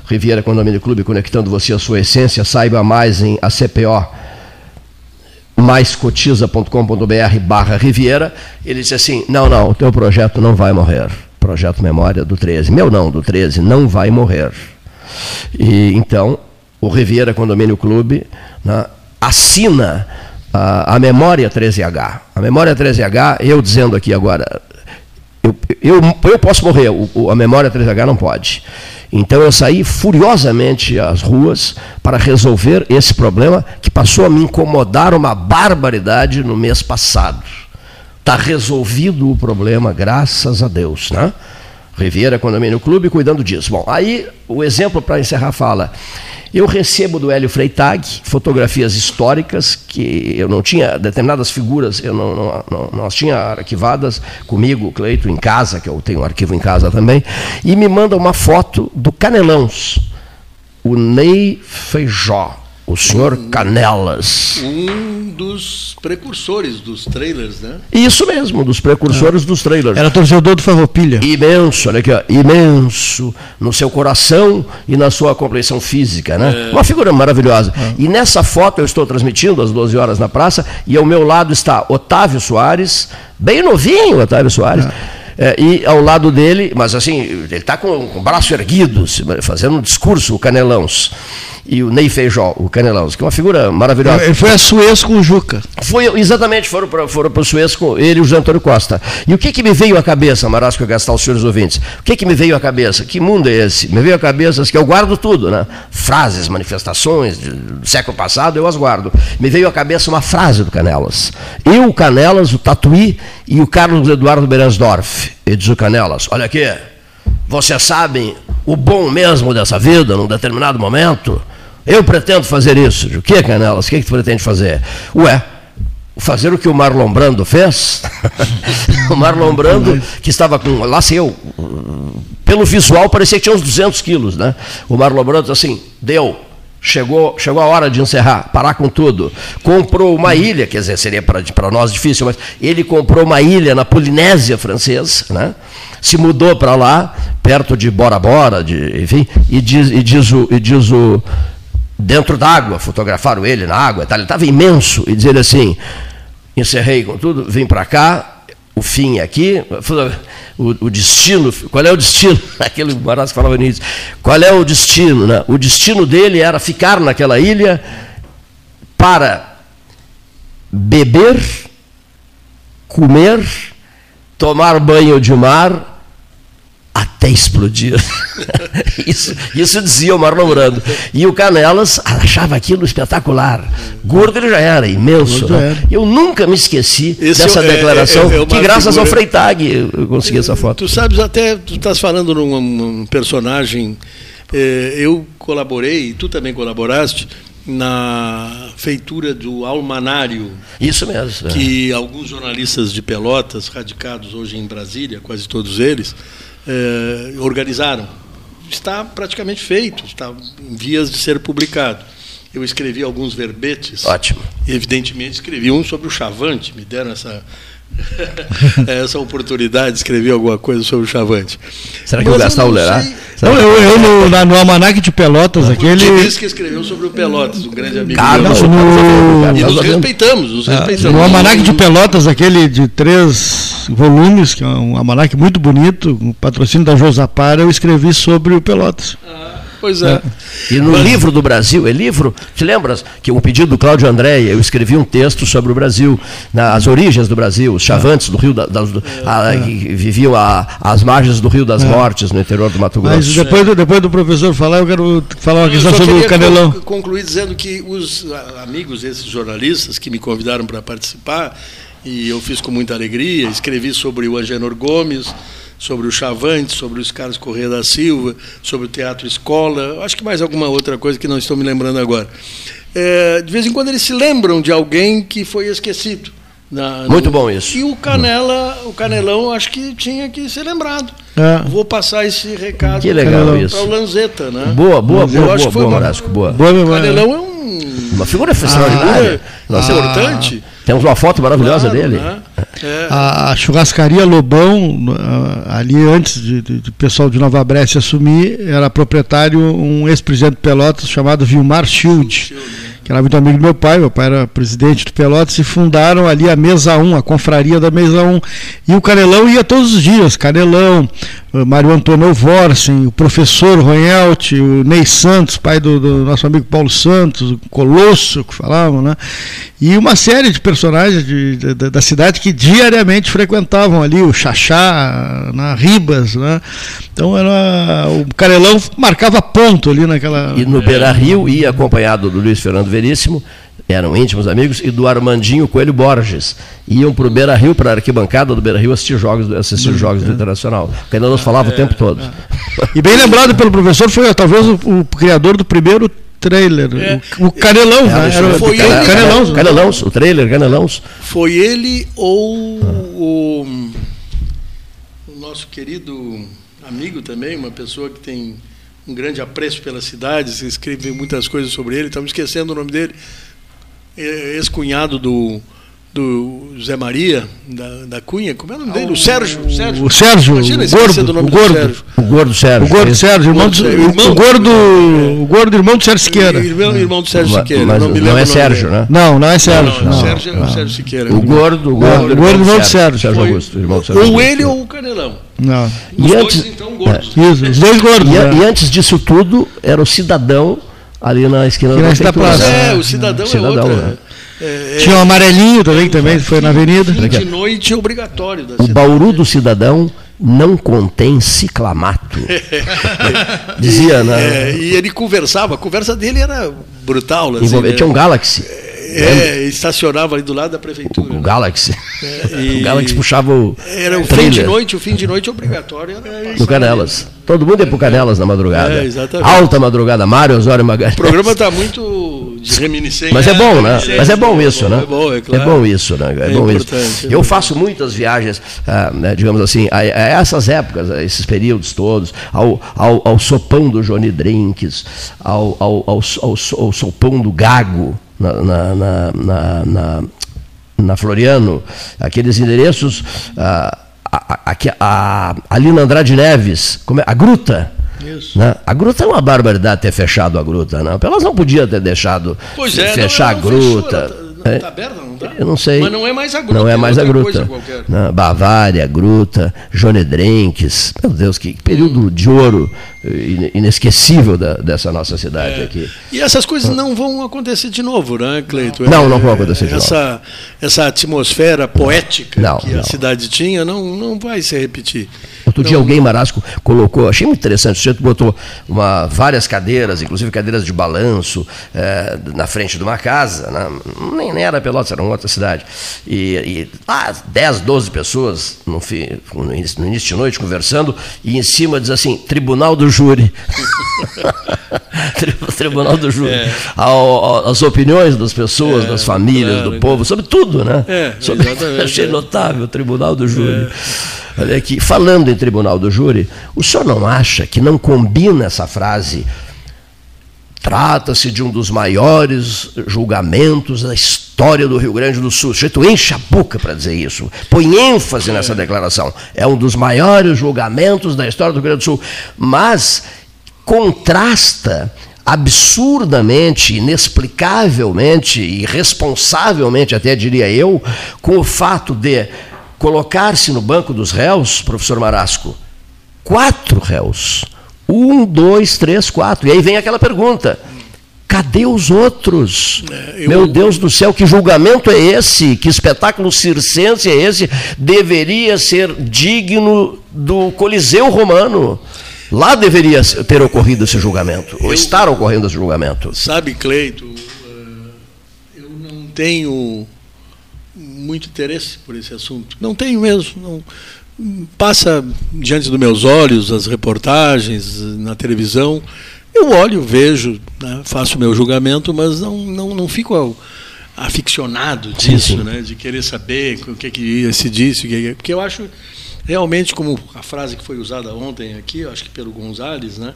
Riviera Condomínio Clube, conectando você à sua essência. Saiba mais em ACPO maiscotiza.com.br barra Riviera. Ele disse assim, não, não, o teu projeto não vai morrer. Projeto Memória do 13. Meu não, do 13, não vai morrer. E então, o Riviera Condomínio Clube né, assina a, a memória 13H. A memória 13H, eu dizendo aqui agora, eu, eu, eu posso morrer, o, a memória 13H não pode. Então eu saí furiosamente às ruas para resolver esse problema que passou a me incomodar uma barbaridade no mês passado. Está resolvido o problema, graças a Deus. Né? Riviera Condomínio Clube, cuidando disso. Bom, aí o exemplo para encerrar a fala. Eu recebo do Hélio Freitag fotografias históricas que eu não tinha, determinadas figuras eu não, não, não nós tinha arquivadas comigo, Cleito, em casa, que eu tenho um arquivo em casa também, e me manda uma foto do Canelãos, o Ney Feijó, o senhor Canelas. Um dos precursores dos trailers, né? Isso mesmo, dos precursores dos trailers. Era torcedor do Farroupilha. Imenso, olha aqui, ó, imenso no seu coração e na sua compreensão física, né? É. Uma figura maravilhosa. É. E nessa foto eu estou transmitindo às 12 horas na praça e ao meu lado está Otávio Soares, bem novinho Otávio Soares. É. É, e ao lado dele, mas assim, ele está com, com o braço erguido, fazendo um discurso, o Canelãos e o Ney Feijó, o Canelão, que é uma figura maravilhosa. Ele foi a Suez com o Juca. Foi, exatamente, foram para foram o Suez com ele e o José Antônio Costa. E o que, que me veio à cabeça, Marasco e Gastal, os senhores ouvintes? O que, que me veio à cabeça? Que mundo é esse? Me veio à cabeça que eu guardo tudo, né? Frases, manifestações do século passado, eu as guardo. Me veio à cabeça uma frase do Canelas. Eu, o Canelas, o Tatuí e o Carlos Eduardo Berensdorf. E diz o Canelas, olha aqui, vocês sabem o bom mesmo dessa vida, num determinado momento? Eu pretendo fazer isso. O que, Canelas? O que, que tu pretende fazer? Ué, fazer o que o Marlon Brando fez. [laughs] o Marlon Brando, que estava com, lá sei eu, pelo visual parecia que tinha uns 200 quilos, né? O Marlon Brando assim, deu, chegou, chegou a hora de encerrar, parar com tudo. Comprou uma ilha, quer dizer, seria para nós difícil, mas ele comprou uma ilha na Polinésia francesa, né? Se mudou para lá, perto de Bora Bora, de, enfim, e diz, e diz o, e diz o dentro d'água, fotografaram ele na água, ele estava imenso, e dizer assim, encerrei com tudo, vim para cá, o fim é aqui, o, o, destino, qual é o destino? [laughs] Aquele Marasco falava nisso, qual é o destino? Né? O destino dele era ficar naquela ilha para beber, comer, tomar banho de mar até explodir. [laughs] isso, isso dizia o Marlon Brando. E o Canelas achava aquilo espetacular. Gordo ele já era, imenso. Né? Era. Eu nunca me esqueci Esse dessa é, declaração, é, é que graças figura... ao Freitag eu consegui essa foto. Tu sabes, até tu estás falando num, num personagem. Eh, eu colaborei, tu também colaboraste, na feitura do Almanário. Isso mesmo. É. Que alguns jornalistas de Pelotas, radicados hoje em Brasília, quase todos eles, eh, organizaram. Está praticamente feito, está em vias de ser publicado. Eu escrevi alguns verbetes. Ótimo. Evidentemente, escrevi um sobre o Chavante, me deram essa, [laughs] essa oportunidade de escrever alguma coisa sobre o Chavante. Será que Mas o Gastão lerá? Não, eu, eu no, na, no Almanac de Pelotas, aquele. disse que escreveu sobre o Pelotas, um grande amigo Carlos, meu. No... E nos respeitamos, nos ah, respeitamos. No Almanac de Pelotas, aquele de três volumes, que é um almanac muito bonito, com patrocínio da Josapara, eu escrevi sobre o Pelotas. Ah. Pois é. é. E no Mas... livro do Brasil, é livro, te lembras que o pedido do Cláudio Andréia, eu escrevi um texto sobre o Brasil, nas origens do Brasil, os chavantes do Rio, da, da, do, a, é. que viviam às margens do Rio das é. Mortes, no interior do Mato Grosso. Mas depois, do, depois do professor falar, eu quero falar uma questão sobre o Canelão. concluir dizendo que os amigos, esses jornalistas que me convidaram para participar, e eu fiz com muita alegria, escrevi sobre o Angenor Gomes, sobre o Chavante, sobre os Carlos Correia da Silva, sobre o Teatro Escola, acho que mais alguma outra coisa que não estou me lembrando agora. É, de vez em quando eles se lembram de alguém que foi esquecido. Na, Muito no, bom isso. E o Canela, o Canelão, acho que tinha que ser lembrado. É. Vou passar esse recado para o Lanzeta, né? Boa, boa, boa, boa, boa, boa, Marasco, boa. boa o Canelão é um uma figura extraordinária. Ah, importante. Temos uma foto maravilhosa claro, dele. Né? É. A, a, churrascaria Lobão, ali antes de pessoal de Nova Brécia assumir, era proprietário um ex-presidente de Pelotas chamado Vilmar Schild. Schild que era muito amigo do meu pai, meu pai era presidente do Pelotas, e fundaram ali a Mesa 1, a confraria da Mesa 1. E o Canelão ia todos os dias, Canelão, Mário Antônio Vorsen, o professor Ronhelt, o Ney Santos, pai do, do, nosso amigo Paulo Santos, o Colosso, que falavam, né? E uma série de personagens de, de, de, da cidade que diariamente frequentavam ali, o Xaxá, na Ribas, né? Então era, o Canelão marcava ponto ali naquela... E no Beira Rio ia acompanhado do Luiz Fernando Veríssimo eram íntimos amigos, e do Armandinho Coelho Borges. Iam para o Beira Rio, para a arquibancada do Beira Rio, assistir jogos, assistir uhum. jogos do Internacional. Que ainda nos falava é, o tempo todo. É. E bem lembrado pelo professor, foi talvez o, o criador do primeiro trailer. É. O, o Canelão, é, né? Era, foi ele, Canelão, Canelão, o trailer, Canelão. Foi ele ou o, o nosso querido amigo também, uma pessoa que tem um grande apreço pela cidade, se escreve muitas coisas sobre ele, estamos esquecendo o nome dele, ex-cunhado do do Zé Maria, da, da Cunha, como é o nome dele? O Sérgio. O Sérgio, o, Sérgio, Imagina, o gordo, o gordo, Sérgio. o gordo Sérgio. O gordo Sérgio, irmão, do, irmão, o gordo, o gordo irmão do Sérgio Siqueira. Irmão, irmão do Sérgio Siqueira. Mas não, não é Sérgio, né? Não, não é Sérgio. Não, não, Sérgio é o Sérgio Siqueira. O gordo, o gordo, o gordo irmão do Sérgio. Sérgio Augusto, irmão do Sérgio Ou ele ou o Canelão. Não. Os e dois, antes, então, gordos. É, isso, os dois gordos. E, né? e antes disso tudo, era o cidadão ali na esquina da prefeitura. É, o cidadão, cidadão é outra. É, Tinha o um amarelinho também, que também foi na avenida. De noite é obrigatório. o cidade. Bauru do Cidadão não contém ciclamato. [laughs] Dizia, né? É, e ele conversava, a conversa dele era brutal. Assim, né? Tinha um Galaxy. É, estacionava ali do lado da prefeitura. O Galaxy. É, [laughs] e... O Galaxy puxava o. Era o fim de noite, o fim de noite obrigatório. Era no Canelas. Todo mundo ia pro Canelas na madrugada. É, exatamente. Alta madrugada, Mário Osório Magalhães. O programa está muito de reminiscência. Mas é bom, né? Mas é bom isso, né? É bom, é claro. É bom isso, né? É, é bom isso. É Eu faço muitas viagens, ah, né, digamos assim, a, a, essas épocas, a esses períodos todos, ao, ao, ao sopão do Johnny Drinks, ao, ao, ao, ao, sopão do Gago, na, na, na, na, na Floriano, aqueles endereços, a, a, a, ali na Andrade Neves, como é? a Gruta. Isso. Né? A gruta é uma barbaridade ter fechado a gruta, não. Elas não podiam ter deixado pois é, fechar não, a gruta. Fechou, é. Tá aberta, não tá? Eu não sei. Mas não é mais a gruta. Não é, é mais a gruta. Não, Bavária, gruta, Johnny Drinks. Meu Deus, que período de ouro inesquecível da, dessa nossa cidade é. aqui. E essas coisas não vão acontecer de novo, né, Cleito? Não, não vão acontecer de essa, novo. Essa atmosfera poética não, que não. a cidade tinha não, não vai se repetir. Outro dia alguém, Marasco, colocou, achei muito interessante, o sujeito botou uma, várias cadeiras, inclusive cadeiras de balanço, é, na frente de uma casa, né? nem, nem era Pelotas, era uma outra cidade. E, e ah, 10, 12 pessoas no, início, no início de noite conversando, e em cima diz assim, Tribunal do Júri. [laughs] Tribunal do Júri. É. as opiniões das pessoas, é, das famílias, claro, do povo, sobre tudo, né? É, sobre, [laughs] achei notável o Tribunal do Júri. É. Olha aqui, falando em tribunal do júri, o senhor não acha que não combina essa frase? Trata-se de um dos maiores julgamentos da história do Rio Grande do Sul. O sujeito enche a boca para dizer isso. Põe ênfase nessa declaração. É um dos maiores julgamentos da história do Rio Grande do Sul. Mas contrasta absurdamente, inexplicavelmente, irresponsavelmente, até diria eu, com o fato de colocar-se no banco dos réus, professor Marasco, quatro réus. Um, dois, três, quatro. E aí vem aquela pergunta: cadê os outros? É, eu... Meu Deus do céu, que julgamento é esse? Que espetáculo circense é esse? Deveria ser digno do Coliseu Romano. Lá deveria ter ocorrido esse julgamento, eu... ou estar ocorrendo esse julgamento. Sabe, Cleito, eh, eu não tenho muito interesse por esse assunto. Não tenho mesmo. Não, passa diante dos meus olhos as reportagens na televisão. Eu olho, vejo, né, faço meu julgamento, mas não, não, não fico aficionado disso, sim, sim. Né, de querer saber o que, que se disse, porque eu acho realmente, como a frase que foi usada ontem aqui, acho que pelo Gonzalez, né,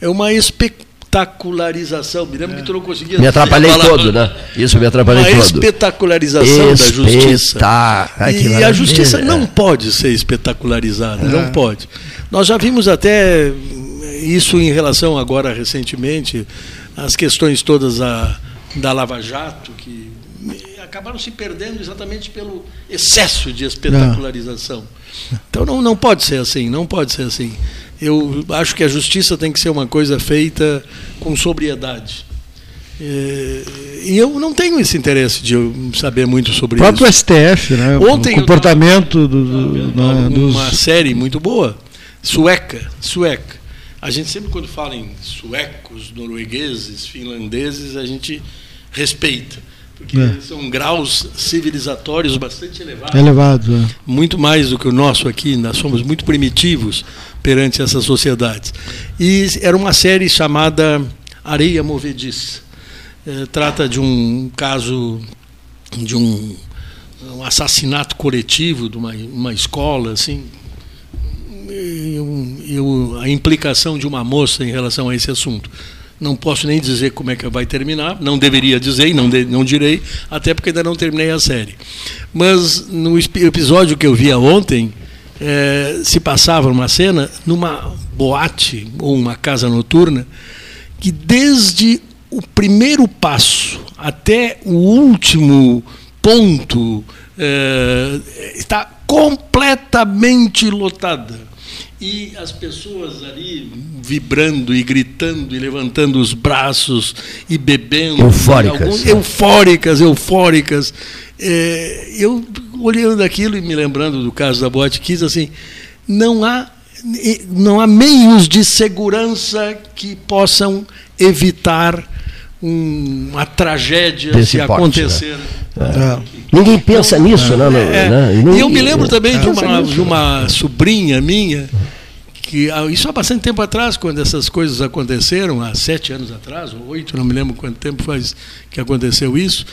é uma expectativa espetacularização. Me lembro é. que tu não conseguia. Me atrapalhei todo, né? Isso me atrapalhei Uma todo. espetacularização Espeta... da justiça. Ai, e a justiça não pode ser espetacularizada, é. não pode. Nós já vimos até isso em relação agora recentemente as questões todas a, da Lava Jato que acabaram se perdendo exatamente pelo excesso de espetacularização. Não. Então não, não pode ser assim, não pode ser assim. Eu acho que a justiça tem que ser uma coisa feita com sobriedade. É, e eu não tenho esse interesse de saber muito sobre isso. O próprio STF, né? Ontem o comportamento do, do, né, dos... uma série muito boa, sueca, sueca. A gente sempre quando fala em suecos, noruegueses, finlandeses, a gente respeita. Porque é. são graus civilizatórios bastante elevados. Elevados, é. Muito mais do que o nosso aqui, nós somos muito primitivos perante essas sociedades. E era uma série chamada Areia Movediça. É, trata de um caso de um, um assassinato coletivo de uma, uma escola, assim, eu, a implicação de uma moça em relação a esse assunto. Não posso nem dizer como é que vai terminar, não deveria dizer e não, de, não direi, até porque ainda não terminei a série. Mas no episódio que eu via ontem, é, se passava uma cena numa boate ou uma casa noturna que desde o primeiro passo até o último ponto é, está completamente lotada e as pessoas ali vibrando e gritando e levantando os braços e bebendo. Eufóricas. Alguns, eufóricas, eufóricas. É, eu olhando aquilo e me lembrando do caso da Boate Kiss, assim, não há, não há meios de segurança que possam evitar um, uma tragédia Desse se porte, acontecer. Né? É. Ninguém pensa então, nisso, né? É, né? E eu me lembro também de uma, de uma sobrinha minha que ah, isso há bastante tempo atrás, quando essas coisas aconteceram, há sete anos atrás, ou oito, não me lembro quanto tempo faz que aconteceu isso,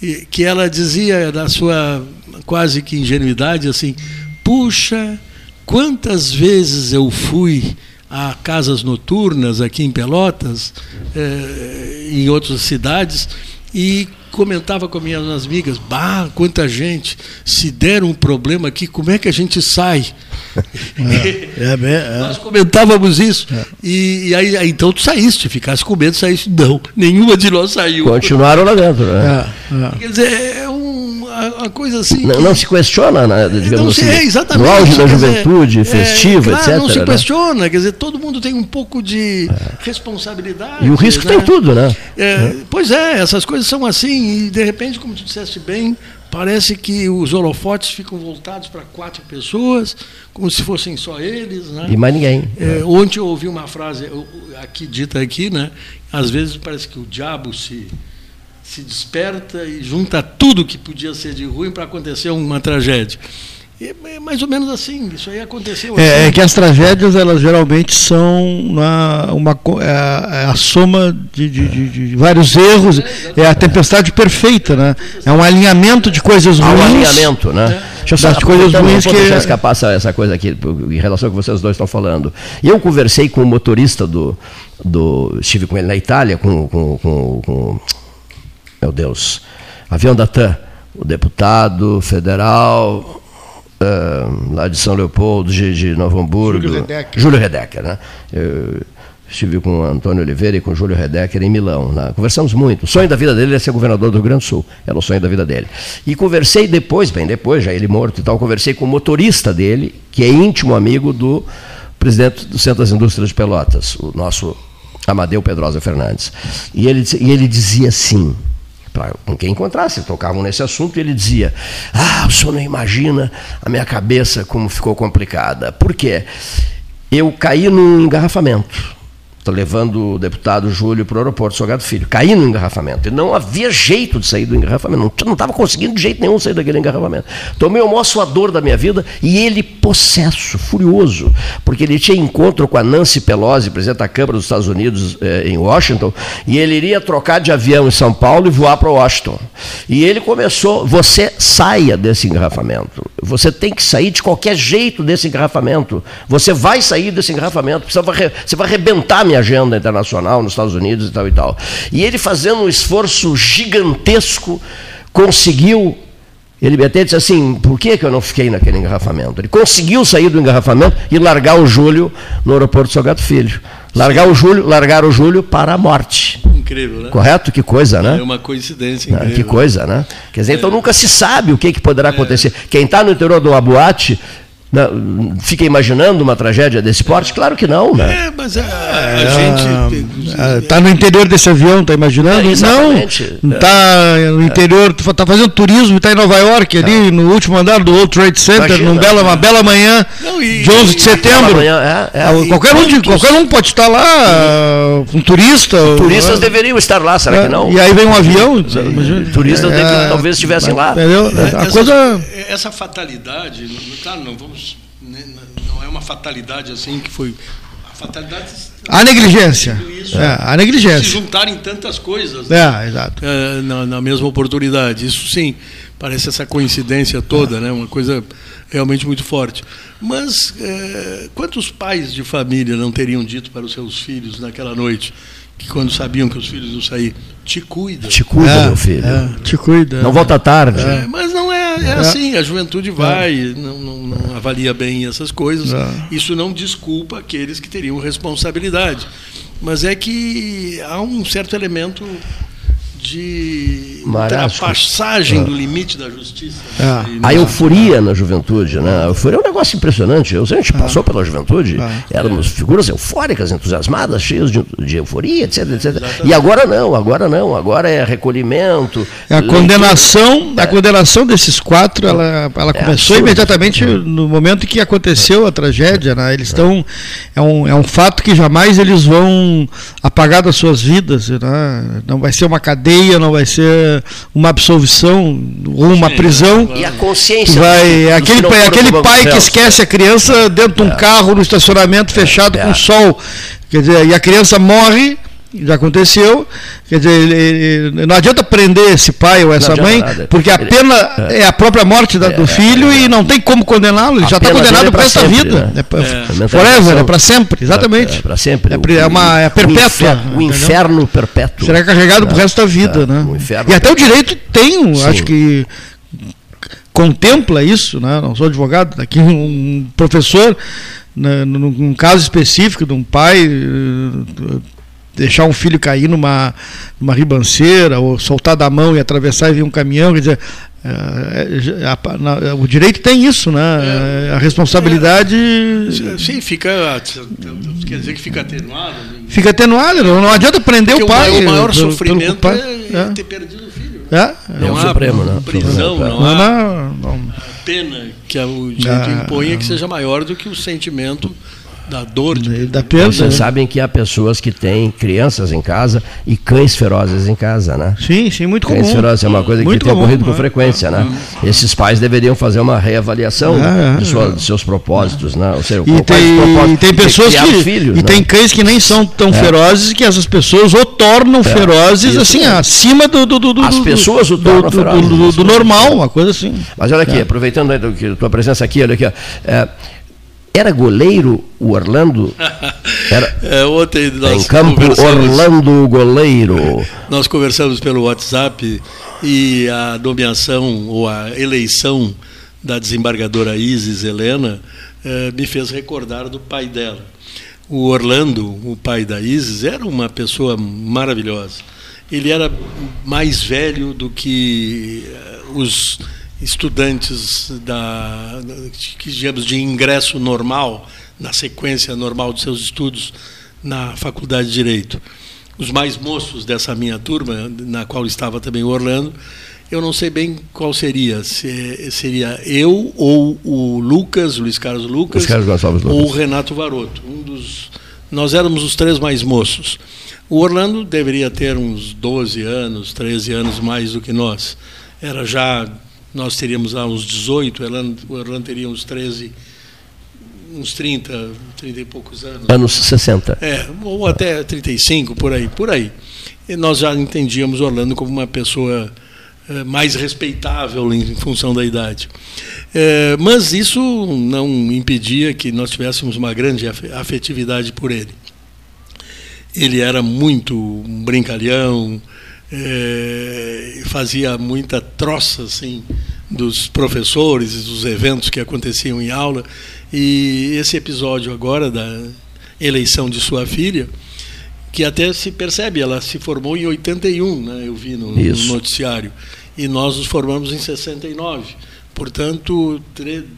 e, que ela dizia, na sua quase que ingenuidade, assim: puxa, quantas vezes eu fui a casas noturnas aqui em Pelotas, eh, em outras cidades, e comentava com minhas amigas, bah, quanta gente, se der um problema aqui, como é que a gente sai? [laughs] É, é, bem, é. Nós comentávamos isso. É. E, e, aí, então tu saíste, ficasse com medo, saíste. Não, nenhuma de nós saiu. Continuaram lá dentro, né? É, é. Quer dizer, é uma coisa assim. Não, não se questiona, né, digamos não se, assim. É, exatamente. No auge da juventude, dizer, festiva, claro, etc. Não se né? questiona, quer dizer, todo mundo tem um pouco de responsabilidade. E o risco né? tem tudo, né? Pois é, essas coisas são assim, e de repente, como tu disseste bem, Parece que os holofotes ficam voltados para quatro pessoas, como se fossem só eles. Né? E mais ninguém. É, ontem eu ouvi uma frase aqui dita aqui, né? Às vezes parece que o diabo se, se desperta e junta tudo que podia ser de ruim para acontecer uma tragédia. É mais ou menos assim, isso aí aconteceu. É, assim. É, que as tragédias, elas geralmente são uma, uma, é, a soma de, de, de, de vários erros, é, a tempestade perfeita, né? É um alinhamento de coisas ruins. um alinhamento, né? É. Deixa eu das coisas ruins que... deixar escapar essa, essa coisa aqui, em relação ao que vocês dois estão falando. Eu conversei com o motorista do... do estive com ele na Itália, com, com, com, com meu Deus, avião da TAM, o deputado federal uh, lá de São Leopoldo, de, de Novo Hamburgo. Júlio Redecker. Júlio Redecker, né? Eu estive com o Antônio Oliveira e com o Júlio Redecker em Milão. Né? Conversamos muito. O sonho da vida dele é ser governador do Rio Grande do Sul. Era o sonho da vida dele. E conversei depois, bem depois, já ele morto e tal, conversei com o motorista dele, que é íntimo amigo do presidente do Centro das Indústrias de Pelotas, o nosso Amadeu Pedrosa Fernandes. E ele, e ele dizia assim, com quem encontrasse, tocavam nesse assunto, e ele dizia: Ah, o senhor não imagina a minha cabeça como ficou complicada. Por quê? Eu caí num engarrafamento levando o deputado Júlio para o aeroporto Salgado Filho, caí no engarrafamento. E não havia jeito de sair do engarrafamento, não estava conseguindo de jeito nenhum sair daquele engarrafamento. Tomei o maior suador da minha vida e ele, possesso, furioso, porque ele tinha encontro com a Nancy Pelosi, presidente da Câmara dos Estados Unidos eh, em Washington, e ele iria trocar de avião em São Paulo e voar para Washington. E ele começou, você saia desse engarrafamento, você tem que sair de qualquer jeito desse engarrafamento, você vai sair desse engarrafamento, você vai, você a minha agenda internacional nos Estados Unidos e tal e tal. E ele fazendo um esforço gigantesco, conseguiu. Ele até disse assim: por que, que eu não fiquei naquele engarrafamento? Ele conseguiu sair do engarrafamento e largar o Júlio no aeroporto Salgado Filho. Largar o Júlio, largar o Júlio para a morte. Incrível, né? Correto? Que coisa, né? É uma coincidência incrível. Que coisa, né? Quer dizer, então é. então nunca se sabe o que, que poderá é. acontecer. Quem está no interior de uma boate fica imaginando uma tragédia desse porte? Claro que não, né? É, mas a, a é, gente. Está é, no interior desse avião, está imaginando? É, não, está no interior, está fazendo turismo, está em Nova York, ali no último andar do World Trade Center, Imagina, bela, uma bela manhã não, e, de 11 de setembro. Manhã, é, é, qualquer, um de, qualquer um pode estar lá, um turista. Turistas ou, deveriam estar lá, será que não? E aí vem um avião. Turistas talvez estivessem lá. Entendeu? A essa, coisa... essa fatalidade, claro, não vamos não é uma fatalidade assim que foi. A fatalidade. A negligência. Isso, é, a negligência. Se juntarem tantas coisas. Né? É, exato. É, na, na, mesma oportunidade. Isso sim, parece essa coincidência toda, é. né? Uma coisa realmente muito forte. Mas é, quantos pais de família não teriam dito para os seus filhos naquela noite? Que quando sabiam que os filhos iam sair, te cuida. Te cuida, é, meu filho. É, te cuida. Não volta tarde. É, mas não é, é, é. assim, a juventude vai, não, não, não, avalia bem essas coisas. Isso não desculpa aqueles que teriam responsabilidade. Mas é que há um certo elemento de ultrapassagem ah. do limite da justiça. Ah. A euforia na juventude, né? A euforia é um negócio impressionante. a gente ah. passou pela juventude, ah. éramos figuras eufóricas, entusiasmadas, cheias de, de euforia, etc, etc. Exatamente. E agora não, agora não, agora é recolhimento. É a condenação, é. a condenação desses quatro, ela, ela é começou absurdo. imediatamente no momento em que aconteceu a tragédia, né? Eles estão é um, é um fato que jamais eles vão apagar das suas vidas, né? Não vai ser uma cadeia cadeia, não vai ser uma absolvição ou uma Sim, prisão. E a consciência. Vai, aquele pai, aquele pai que esquece a criança dentro de um é. carro no estacionamento fechado é. com sol. Quer dizer, e a criança morre já aconteceu. Quer dizer, ele, ele, não adianta prender esse pai ou essa mãe, nada. porque a pena é. é a própria morte da, do é, filho é, e não tem como condená-lo. Ele já está condenado para esta vida. Né? É, forever, é para sempre, exatamente. É, para sempre. É, uma é perpétua. O inferno, perpétuo. Será carregado para o resto da vida. né? e até o direito tem, Sim. acho que contempla isso, né? não sou advogado, aqui um professor, né, num caso específico de um pai deixar um filho cair numa, numa ribanceira ou soltar da mão e atravessar e vir um caminhão, quer dizer, é, a, a, o direito tem isso, né? É, a responsabilidade. É, sim, fica. Quer dizer que fica atenuado. Né? Fica atenuado, não, não adianta prender Porque o pai. O maior pelo, sofrimento pelo pai, é, é, ter perdido o filho. É, não, há Supremo, né? prisão, não, não há. Não, não, a pena que o direito impõe é que seja maior do que o sentimento da dor de da perda. Vocês né? sabem que há pessoas que têm crianças em casa e cães ferozes em casa, né? Sim, sim, muito cães comum. Cães ferozes é uma coisa muito que tem ocorrido com é. frequência, né? Esses pais deveriam fazer uma reavaliação é, de, sua, de, seus propósitos, né? Ou seja, e tem, tem pessoas que filhos, e né? tem cães que nem são tão é. ferozes que essas pessoas o tornam é. ferozes Isso assim acima do, do, do, as pessoas o tornam ferozes, do, do, normal, uma coisa assim. Mas olha aqui, aproveitando a tua presença aqui, olha aqui, ó, era goleiro o Orlando? [laughs] Era, é, ontem nós em campo Orlando goleiro. Nós conversamos pelo WhatsApp e a nomeação ou a eleição da desembargadora Isis Helena eh, me fez recordar do pai dela. O Orlando, o pai da Isis, era uma pessoa maravilhosa. Ele era mais velho do que eh, os estudantes da, que digamos de ingresso normal na sequência normal de seus estudos na faculdade de direito. Os mais moços dessa minha turma na qual estava também o Orlando eu não sei bem qual seria se seria eu ou o Lucas Luiz Carlos Lucas, Carlos ou o Renato Varoto um dos nós éramos os três mais moços. O Orlando deveria ter uns 12 anos 13 anos mais do que nós. Era já nós teríamos lá uns 18, o Orlando teria uns 13, uns 30, 30 e poucos anos. Anos 60. É, ou até 35, por aí, por aí. E nós já entendíamos Orlando como uma pessoa é, mais respeitável em função da idade. É, mas isso não impedia que nós tivéssemos uma grande afetividade por ele. Ele era muito brincalhão, é, fazia muita troça assim dos professores e dos eventos que aconteciam em aula. E esse episódio agora da eleição de sua filha que até se percebe ela se formou em 81 né eu vi no, no noticiário. E nós nos formamos em 69 portanto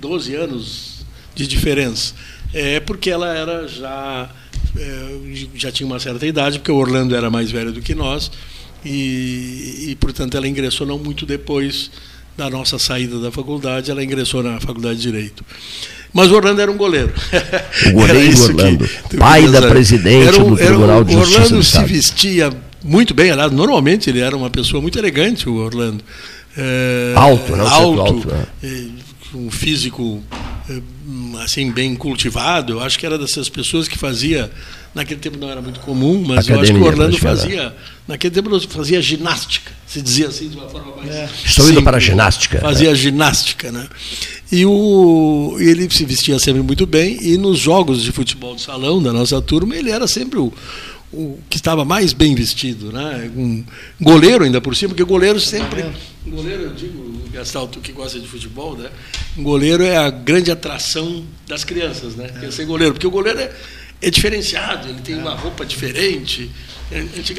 12 anos de diferença. É porque ela era já é, já tinha uma certa idade, porque o Orlando era mais velho do que nós, e, e portanto ela ingressou não muito depois da nossa saída da faculdade, ela ingressou na faculdade de Direito. Mas o Orlando era um goleiro. [laughs] O goleiro Orlando, pai da presidente era do Tribunal de Justiça. O Orlando se vestia muito bem, aliás, normalmente ele era uma pessoa muito elegante, o Orlando. É, alto, não alto, alto né? um físico é, assim bem cultivado. Eu acho que era dessas pessoas que fazia naquele tempo não era muito comum, mas Academia, eu acho que o Orlando fazia naquele tempo fazia ginástica, se dizia assim de uma forma mais. É. Estou indo para a ginástica. Fazia é. ginástica, né? E o ele se vestia sempre muito bem e nos jogos de futebol de salão da nossa turma ele era sempre o o que estava mais bem vestido, né? Um goleiro ainda por cima, porque goleiro sempre, goleiro eu digo, Gastal, tu que gosta de futebol, né? Um goleiro é a grande atração das crianças, né? É. ser goleiro, porque o goleiro é, é diferenciado, ele tem uma roupa diferente.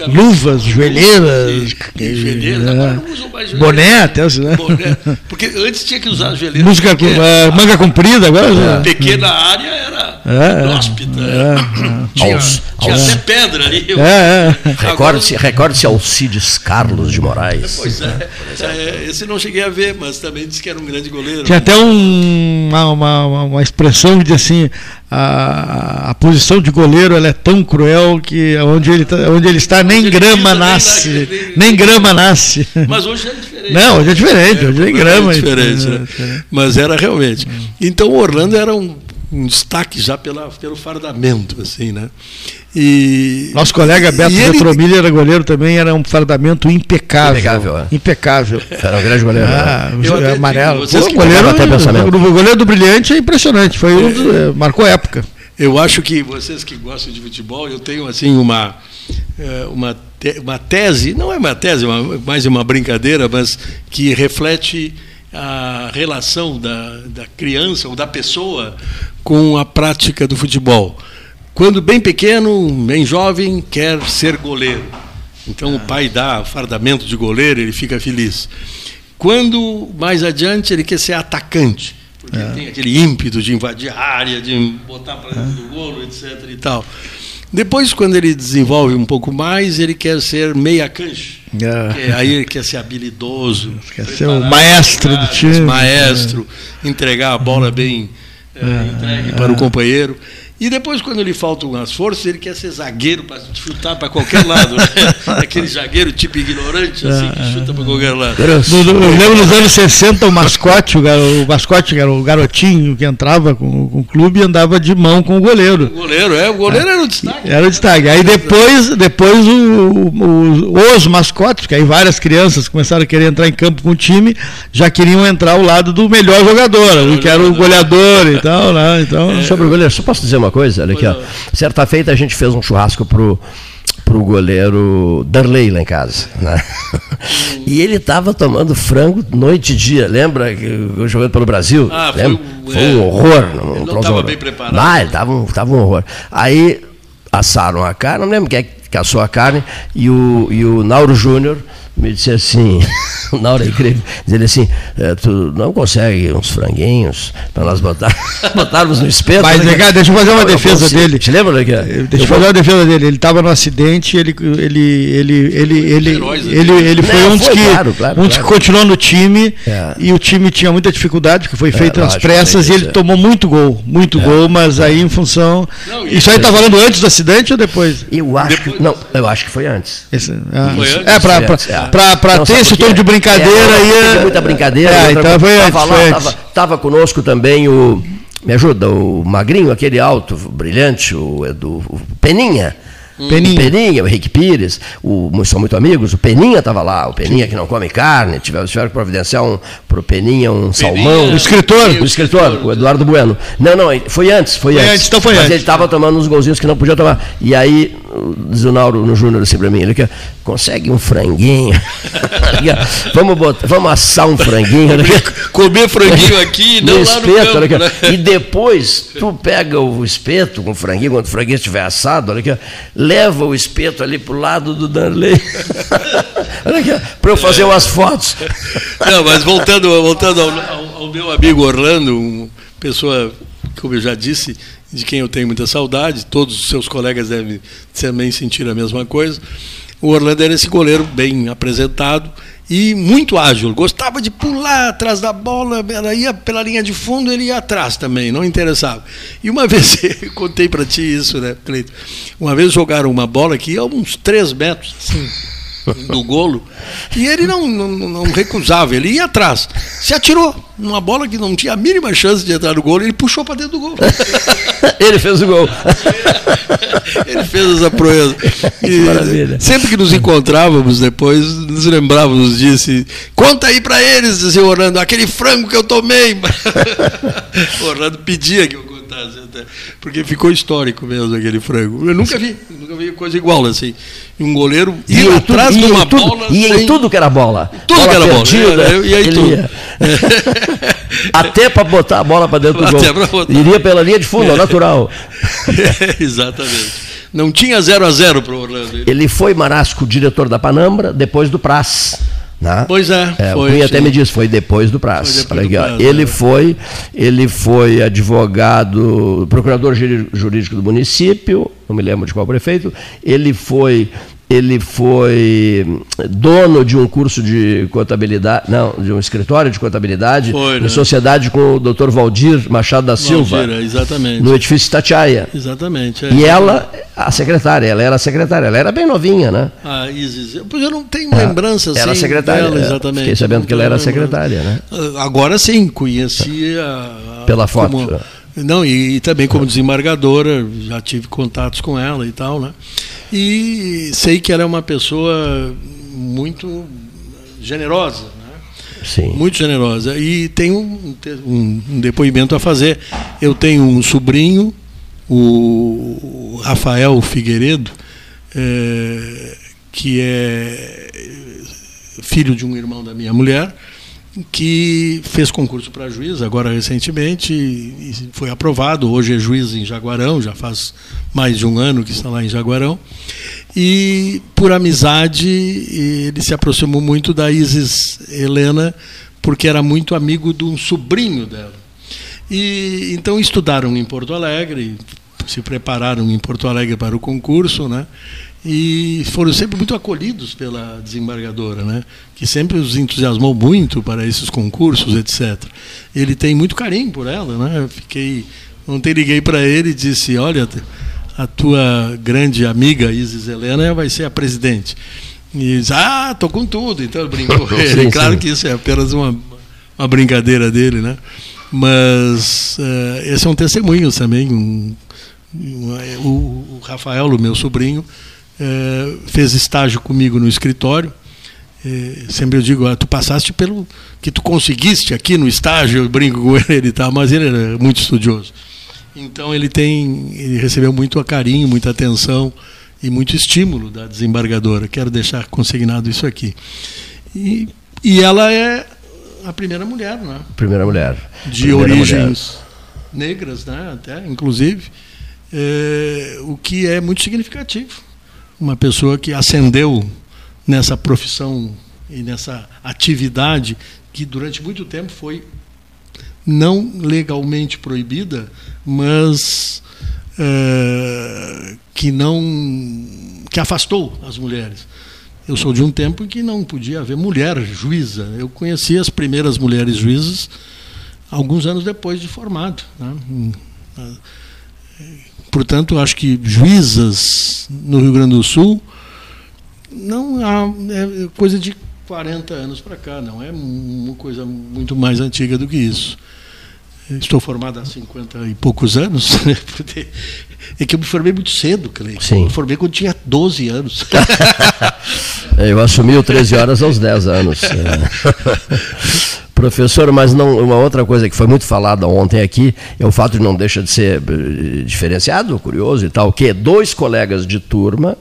Luvas, joelheiras. joelheiras, é. agora não usam mais joelheiras. Boné até, né? Boné, porque antes tinha que usar joelheiras. Música, porque, uh, manga comprida, agora. Pequena área era é, inóspita. É, é. Tinha, Aos, tinha aos, até pedra ali. É, é. Recorde-se recorde Alcides Carlos de Moraes. [laughs] Pois é, é, esse não cheguei a ver, mas também disse que era um grande goleiro. Tinha até um, uma, uma, uma expressão diz assim: a, a posição de goleiro ela é tão cruel que onde ele, tá, onde ele está nem grama nasce. Nem grama nasce. Mas hoje é diferente. Não, hoje é diferente, hoje é grama. É diferente, né? Mas era realmente. Então o Orlando era um, um destaque já pela, pelo fardamento, assim, né? E nosso colega Beto ele... era goleiro também, era um fardamento impecável. Impecável, é. Impecável. Era um grande goleiro. Ah, né? amarelo. Digo, Pô, goleiro, até pensamento. O goleiro do Brilhante é impressionante, foi um, é, marcou época. Eu acho que vocês que gostam de futebol, eu tenho assim uma é, uma, uma tese, não é uma tese, uma, mais uma brincadeira, mas que reflete a relação da, da criança ou da pessoa com a prática do futebol. Quando bem pequeno, bem jovem, quer ser goleiro. Então o pai dá fardamento de goleiro, ele fica feliz. Quando mais adiante ele quer ser atacante, porque é. tem aquele ímpeto de invadir a área, de botar para dentro do golo, etc. e tal. Depois, quando ele desenvolve um pouco mais, ele quer ser meia cancha. É. Aí ele quer ser habilidoso. Quer ser o maestro do time. Maestro, entregar a bola bem é, entregue para o companheiro. E depois, quando lhe faltam as forças, ele quer ser zagueiro para chutar para qualquer lado. Né? [laughs] Aquele zagueiro tipo ignorante, assim, que chuta para qualquer lado. No, no, eu lembro nos anos 60, o mascote, o, o mascote, era o garotinho que entrava com, com o clube, andava de mão com o goleiro. O goleiro, é, o goleiro é. era o destaque. Era o destaque. Aí depois, depois o, o, os mascotes, que aí várias crianças começaram a querer entrar em campo com o time, já queriam entrar ao lado do melhor jogador, o que era o goleador e tal, né? Então, é, sobre o goleiro, só posso dizer uma coisa, olha aqui, ó. Certa feita a gente fez um churrasco pro pro goleiro Darley lá em casa. Né? E ele estava tomando frango noite e dia, lembra? Jogando pelo Brasil. Ah, lembra? Foi, foi um horror. Ele não estava bem preparado. Ah, ele estava um, tava um horror. Aí assaram a carne, não lembro quem é que caçou a carne, e o, e o Nauro Júnior me disse assim, [laughs] na hora incrível, dizer assim, é, tu não consegue uns franguinhos para nós botar, [laughs] botarmos no espeto? Mas, né? Cara, deixa eu fazer uma defesa dele. Te lembra, né? Deixa eu fazer uma defesa dele. Ele estava no acidente, ele, ele, ele, ele, ele, ele, ele foi um dos que, claro, claro, um dos que continuou no time é. e o time tinha muita dificuldade, porque foi é, feito é, nas pressas e ele tomou muito gol, muito é. gol, mas aí em função. Não, isso, isso aí está falando antes do acidente ou depois? Eu acho depois, que. Não, eu acho que foi antes. Esse, ah, foi antes? É, para para ter esse tom de brincadeira é, aí. muita brincadeira. É, então foi antes, tava, lá, Tava, tava conosco também o. Me ajuda, o magrinho, aquele alto, brilhante, o, Edu, o Peninha. Peninha. O Peninha, o Henrique Pires, o, são muito amigos, o Peninha estava lá, o Peninha que não come carne, tiveram, tiveram que providenciar um, para o Peninha um Peninha, salmão. O escritor. O escritor, o Eduardo Bueno. Não, não, foi antes, foi, foi antes. antes. Então foi Mas antes. ele estava tomando uns golzinhos que não podia tomar. E aí, diz o Nauro no Júnior assim para mim, ele quer, consegue um franguinho. [laughs] vamos, botar, vamos assar um franguinho. Comer franguinho aqui não lá espeto, no campo, né? E depois, tu pega o espeto com o franguinho, quando o franguinho estiver assado, olha aqui, leva o espeto ali pro lado do Darley. [laughs] para eu fazer umas fotos. [laughs] Não, mas voltando, voltando ao, ao, ao meu amigo Orlando, uma pessoa como eu já disse, de quem eu tenho muita saudade, todos os seus colegas devem também sentir a mesma coisa. O Orlando era esse goleiro bem apresentado e muito ágil. Gostava de pular atrás da bola, ela ia pela linha de fundo, ele ia atrás também, não interessava. E uma [laughs] vez, eu contei para ti isso, né, Cleito? Uma vez jogaram uma bola que ia uns 3 metros, assim do golo. E ele não, não, não, recusava, ele ia atrás. Se atirou numa bola que não tinha a mínima chance de entrar no golo, ele puxou para dentro do gol. [laughs] ele fez o gol. [laughs] ele fez essa proeza. E sempre que nos encontrávamos depois, nos lembrávamos disso. Conta aí para eles, dizia Orlando, aquele frango que eu tomei. [laughs] o Orlando pedia que eu contasse, porque ficou histórico mesmo aquele frango. Eu nunca vi, nunca vi coisa igual assim um goleiro ia, ia atrás de uma tudo, bola. Ia sem... em tudo que era bola. Tudo bola que era perdida, bola. É, ia em tudo. Ia. [laughs] Até para botar a bola para dentro do Até gol. Iria pela linha de fundo, é. [laughs] natural. [laughs] exatamente. Não tinha 0 a 0 para o Orlando. Ele foi Marasco, diretor da Panambra, depois do Praz. Né? Pois é, é foi, o Cunha até me disse, foi depois do prazo. Depois do prazo ele, é. foi, ele foi advogado, procurador jurídico do município, não me lembro de qual prefeito, ele foi ele foi dono de um curso de contabilidade, não, de um escritório de contabilidade, foi, em né? sociedade com o Dr. Valdir Machado da Silva. Valdir, é, exatamente. No edifício Itatiaia. Exatamente. É, e ela, a secretária, ela era a secretária, ela era bem novinha, né? Ah, Isis. Pois eu não tenho é, lembrança assim. Era secretária. Dela, exatamente. Fiquei sabendo que ela era secretária, né? Ah, agora sim, conhecia. Pela foto. Como, não, e, e, também como desembargadora, já tive contatos com ela e tal, né? E sei que ela é uma pessoa muito generosa, né? Sim. Muito generosa. E tenho um, um, depoimento a fazer. Eu tenho um sobrinho, o Rafael Figueiredo, é, que é filho de um irmão da minha mulher, que fez concurso para juiz agora recentemente e foi aprovado. Hoje é juiz em Jaguarão, já faz mais de um ano que está lá em Jaguarão. E por amizade ele se aproximou muito da Isis Helena porque era muito amigo de um sobrinho dela. E então estudaram em Porto Alegre, se prepararam em Porto Alegre para o concurso, né? E foram sempre muito acolhidos pela desembargadora, né? que sempre os entusiasmou muito para esses concursos, etc. Ele tem muito carinho por ela. Né? fiquei ontem liguei para ele e disse: Olha, a tua grande amiga Isis Helena vai ser a presidente. E disse: Ah, tô com tudo. Então ele brincou [laughs] ele. Claro que isso é apenas uma, uma brincadeira dele, né? Mas uh, esse é um testemunho também. Um, um, o, o Rafael, o meu sobrinho, é, fez estágio comigo no escritório. É, sempre eu digo, ah, tu passaste pelo que tu conseguiste aqui no estágio, eu brinco com [laughs] ele e tal, mas ele era muito estudioso. Então ele tem, ele recebeu muito carinho, muita atenção e muito estímulo da desembargadora. Quero deixar consignado isso aqui. E, e ela é a primeira mulher, né? Primeira mulher. De primeira origens mulher. negras, né? Até, inclusive, é, o que é muito significativo uma pessoa que ascendeu nessa profissão e nessa atividade que durante muito tempo foi não legalmente proibida, mas é, que não que afastou as mulheres. Eu sou de um tempo em que não podia haver mulher juíza. Eu conheci as primeiras mulheres juízas alguns anos depois de formado. Né? Portanto, acho que juízas no Rio Grande do Sul não há, é coisa de 40 anos para cá, não é uma coisa muito mais antiga do que isso. Estou formado há 50 e poucos anos. [laughs] Né? É que eu me formei muito cedo, Cleiton. Sim. Eu me formei quando tinha 12 anos. [laughs] eu assumi o 13 horas aos 10 anos. [laughs] É. Professor, mas não, uma outra coisa que foi muito falada ontem aqui é o fato de não deixa de ser eh, diferenciado, curioso e tal, que dois colegas de turma,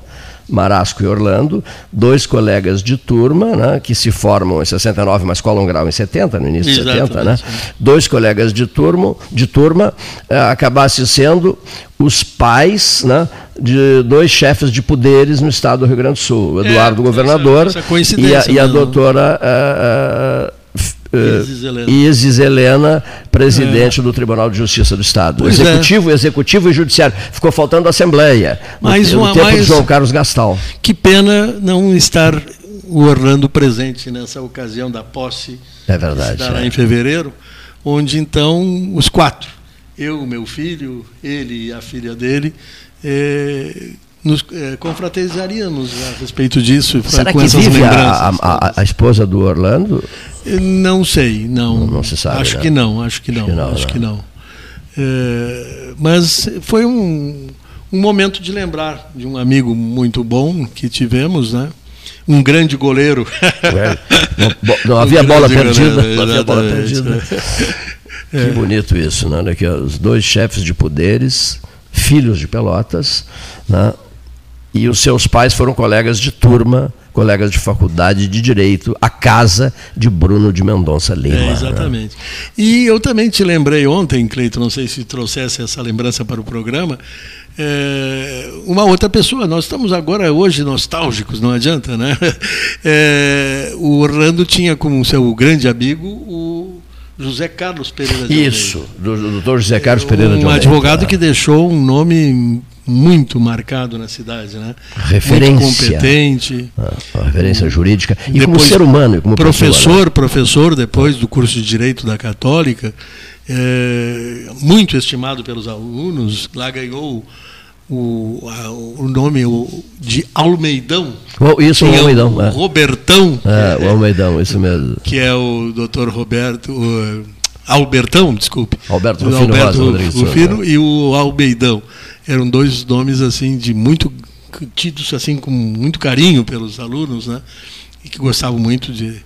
Marasco e Orlando, dois colegas de turma, né, que se formam em 69, mas colam grau em 70, no início de 70, né? Dois colegas de turma, de turma eh, acabassem sendo os pais, né, de dois chefes de poderes no estado do Rio Grande do Sul, o Eduardo é, governador essa, essa e, a, e, a, doutora uh, uh, uh, Isis Helena, presidente é. do Tribunal de Justiça do Estado. Pois é. executivo, é. executivo e judiciário. Ficou faltando a Assembleia. Mais no, no uma, tempo mais, de João Carlos Gastal. Que pena não estar o Orlando presente nessa ocasião da posse. É verdade. Que estará é. em fevereiro, onde então os quatro, eu, meu filho, ele e a filha dele, eh, nos é, confraternizaríamos a respeito disso. Será com que essas vive a, a, a, esposa do Orlando? Não sei, não. Não, não se sabe. Acho né? que não, acho que não, acho que não. Acho que não. É, mas foi um, um momento de lembrar de um amigo muito bom que tivemos, né? Um grande goleiro. Não, [laughs] não havia um bola perdida. Goleiro, não havia bola perdida. [laughs] É. Que bonito isso, né? Aqui, os dois chefes de poderes, filhos de Pelotas, né? e os seus pais foram colegas de turma, colegas de faculdade de direito, a casa de Bruno de Mendonça Lima. É, né? exatamente. Né? E eu também te lembrei ontem, Cleito, não sei se trouxesse essa lembrança para o programa, é, uma outra pessoa. Nós estamos agora hoje nostálgicos, não adianta, né? [laughs] É, o Orlando tinha como seu grande amigo o José Carlos Pereira de Isso, do, do doutor José Carlos Pereira de Almeida. Um advogado que deixou um nome muito marcado na cidade, né? Referência. Muito competente. Ah, referência jurídica. E depois, como ser humano, como professor, pessoa, né? professor depois do curso de Direito da Católica, é, muito estimado pelos alunos, lá ganhou o, a, o nome de Almeidão. Oh, isso, o é Almeidão. É o Robertão. É, o Almeidão, isso mesmo. Que é o doutor Roberto. O, Albertão, desculpe. Alberto Rufino, Alberto Rufino e o Almeidão. Eram dois nomes assim de muito tidos assim com muito carinho pelos alunos, né? E que gostavam muito de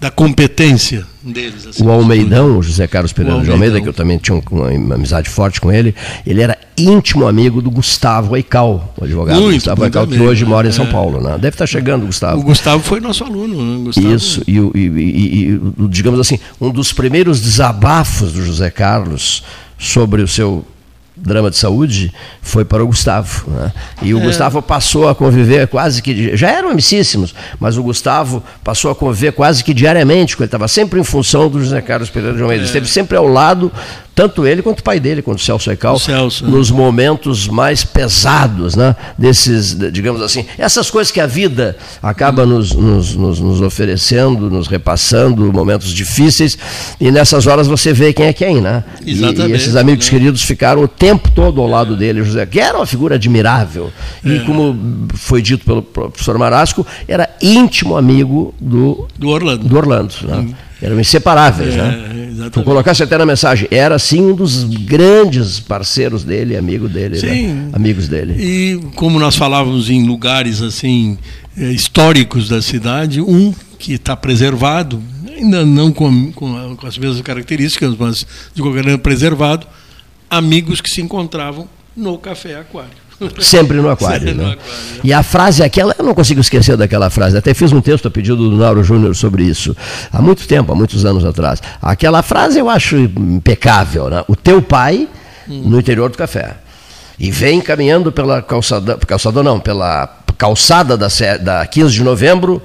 da competência deles. Assim, o Almeidão, o José Carlos Pereira de Almeida, que eu também tinha uma, uma, amizade forte com ele, ele era íntimo amigo do Gustavo Aical, o advogado muito, Gustavo Aical, que hoje mora em São é. Paulo. Né? Deve estar chegando Gustavo. O Gustavo foi nosso aluno. Né? Gustavo... Isso, e, e, e, e, digamos assim, um dos primeiros desabafos do José Carlos sobre o seu drama de saúde foi para o Gustavo. Né? E o é. Gustavo passou a conviver quase que. Já eram amicíssimos, mas o Gustavo passou a conviver quase que diariamente, porque ele estava sempre em função do José Carlos Pereira de Almeida. É. Esteve sempre ao lado tanto ele quanto o pai dele, quanto o Celso Ecal, Celso, né? nos momentos mais pesados, né? desses, digamos assim, essas coisas que a vida acaba nos, nos, nos, nos, oferecendo, nos repassando, momentos difíceis, e nessas horas você vê quem é quem, né? Exatamente. E, e esses amigos né? queridos ficaram o tempo todo ao lado dele, José, que era uma figura admirável, e é. como foi dito pelo professor Marasco, era íntimo amigo do, do Orlando. Do Orlando né? Hum. Eram inseparáveis, é, né? Exatamente. colocasse até na mensagem, era sim um dos grandes parceiros dele, amigo dele, né? Né? amigos dele. E como nós falávamos em lugares assim eh, históricos da cidade, um que está preservado, ainda não com, com, com, as mesmas características, mas de qualquer maneira preservado, amigos que se encontravam no Café Aquário. Sempre no aquário. Sempre né? no aquário. E a frase aquela, eu não consigo esquecer daquela frase. Até fiz um texto a pedido do Nauro Júnior sobre isso. Há muito tempo, há muitos anos atrás. Aquela frase eu acho impecável. Né? O teu pai hum. no interior do café. E vem caminhando pela calçada, calçada não, pela calçada da, da 15 de novembro,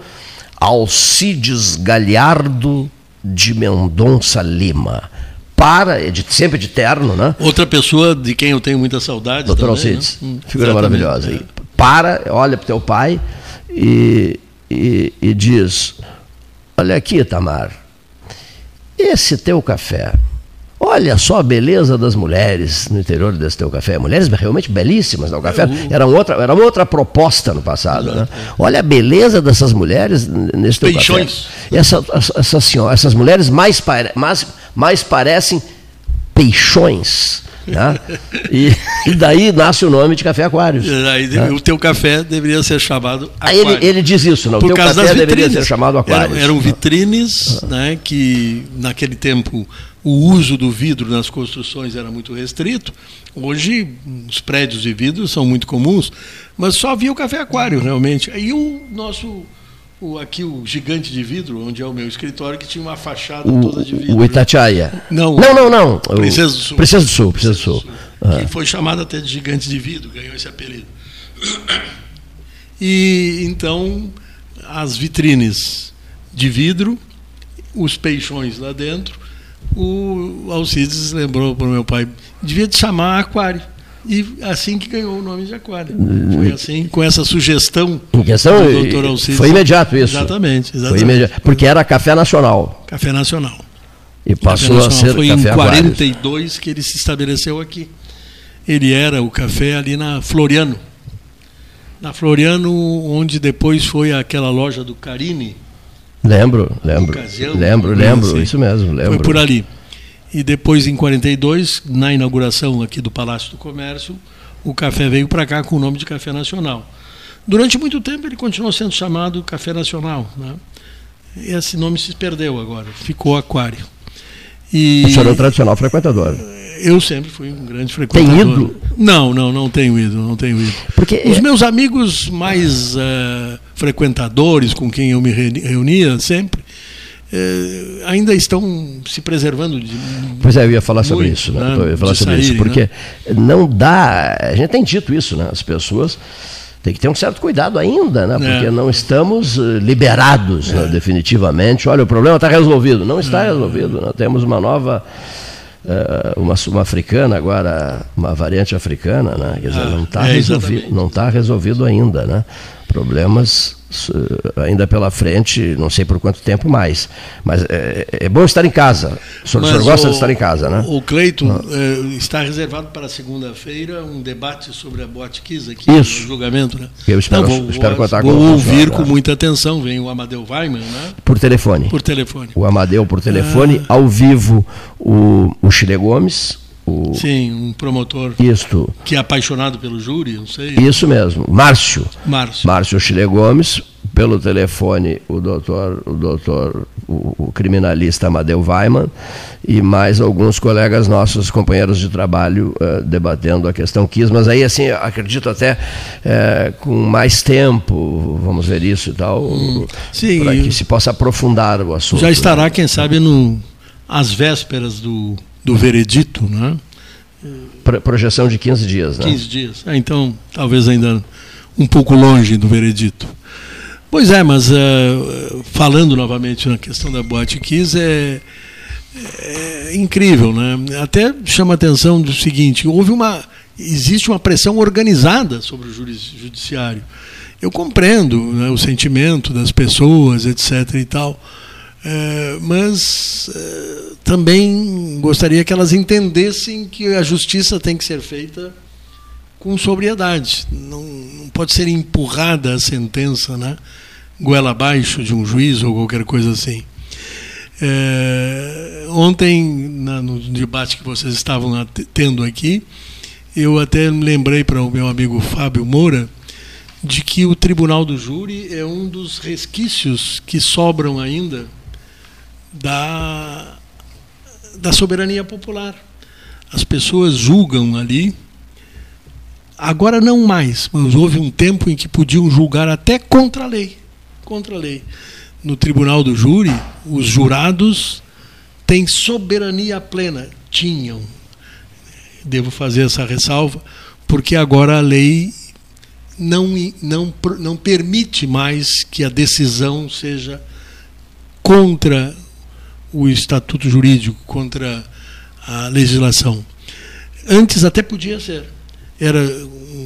Alcides Galhardo de Mendonça Lima para, é de, sempre de terno, né? Outra pessoa de quem eu tenho muita saudade. Doutor Alcides, né? Hum, figura Exatamente, maravilhosa. É. Para, olha para o teu pai e, e, e diz: Olha aqui, Tamar, esse teu café. Olha só a beleza das mulheres no interior desse teu café. Mulheres realmente belíssimas no café. Era, outra, era uma outra proposta no passado. Né? Olha a beleza dessas mulheres nesse teu Peixões. café. Essa, essa, senhora, essas mulheres mais, mais, mais parecem peixões. Né? E, e, daí nasce o nome de Café Aquários. Aí, né? O teu café deveria ser chamado Aquário. Ele, ele diz isso, não? Por o teu causa café deveria ser chamado Aquários. Eram, eram vitrines né, que, naquele tempo, o uso do vidro nas construções era muito restrito. Hoje, os prédios de vidro são muito comuns, mas só havia o Café Aquário, realmente. Aí o nosso o, aqui o gigante de vidro, onde é o meu escritório, que tinha uma fachada o, toda de vidro. O Itatiaia. Não, não, não. não. Princesa do Sul. Princesa do Sul, Princesa do Sul. Sul. Ah. Que foi chamado até de gigante de vidro, ganhou esse apelido. E então as vitrines de vidro os peixões lá dentro, o Alcides lembrou para o meu pai, devia te chamar aquário. E assim que ganhou o nome de aquário. Foi assim, com essa sugestão em questão, do doutor Alcides. Foi imediato isso. Exatamente, exatamente. Foi imediato, porque era Café Nacional. Café Nacional. E passou a ser Foi Café em 42 que ele se estabeleceu aqui. Ele era o café ali na Floriano. Na Floriano, onde depois foi aquela loja do Carini. Lembro, lembro. Ocasião, lembro, lembro, assim. isso mesmo, lembro. Foi por ali. E depois, em 42, na inauguração aqui do Palácio do Comércio, o café veio para cá com o nome de Café Nacional. Durante muito tempo ele continuou sendo chamado Café Nacional. Né? Esse nome se perdeu agora, ficou Aquário. E... O senhor é um tradicional frequentador. Eu sempre fui um grande frequentador. Tem ido? Não, não, não tenho ido, não tenho ido. Porque os meus amigos mais uh, frequentadores, com quem eu me reunia sempre, eh, ainda estão se preservando de. Pois é, eu ia falar muito, sobre isso, né? né? Eu ia falar sobre saírem, isso, porque né? não dá. A gente tem dito isso, né? As pessoas têm que ter um certo cuidado ainda, né? Porque é. não estamos eh, liberados né? é. né? definitivamente. Olha, o problema está resolvido. Não está é. resolvido. Nós temos uma nova. Uh, uma, uma africana agora, uma variante africana, né? Quer dizer, ah, não está é, resolvido, não tá resolvido ainda, né? Problemas ainda pela frente, não sei por quanto tempo mais. Mas é, é bom estar em casa. O senhor, o senhor gosta o, de estar em casa, né? O Cleiton ah. é, está reservado para segunda-feira um debate sobre a Boate Kiss aqui Isso. no julgamento. Né? Eu espero, não, vou, espero contar vou com Vou ouvir com muita atenção. Vem o Amadeu Weiman, né? Por telefone. Por telefone. O Amadeu por telefone, ah. ao vivo o, o Chile Gomes, o... Sim, um promotor Isto. que é apaixonado pelo júri, não sei. Isso mesmo, Márcio. Márcio. Márcio Chile Gomes, pelo telefone o doutor, o doutor, o, o, criminalista Amadeu Weiman e mais alguns colegas nossos, companheiros de trabalho, uh, debatendo a questão quis, mas aí assim, acredito até uh, com mais tempo, vamos ver isso e tal, hum, para que se possa aprofundar o assunto. Já estará, quem sabe, no, às vésperas do do veredito, né? Pro, projeção de 15 dias, né? 15 dias. É, então, talvez ainda um pouco longe do veredito. Pois é, mas uh, falando novamente na questão da Boate Kiss, é, é incrível, né? Até chama a atenção do seguinte: houve uma. Existe uma pressão organizada sobre o judiciário. Eu compreendo né, o sentimento das pessoas, etc. e tal é, mas é, também gostaria que elas entendessem que a justiça tem que ser feita com sobriedade. Não, não pode ser empurrada a sentença, né? goela abaixo de um juiz ou qualquer coisa assim. É, ontem, na, no debate que vocês estavam tendo aqui, eu até lembrei para o meu amigo Fábio Moura de que o tribunal do júri é um dos resquícios que sobram ainda da, da soberania popular. As pessoas julgam ali. Agora não mais, mas houve um tempo em que podiam julgar até contra a lei. Contra a lei. No tribunal do júri, os jurados têm soberania plena. Tinham. Devo fazer essa ressalva, porque agora a lei não, não, não permite mais que a decisão seja contra o estatuto jurídico, contra a legislação. Antes até podia ser. Era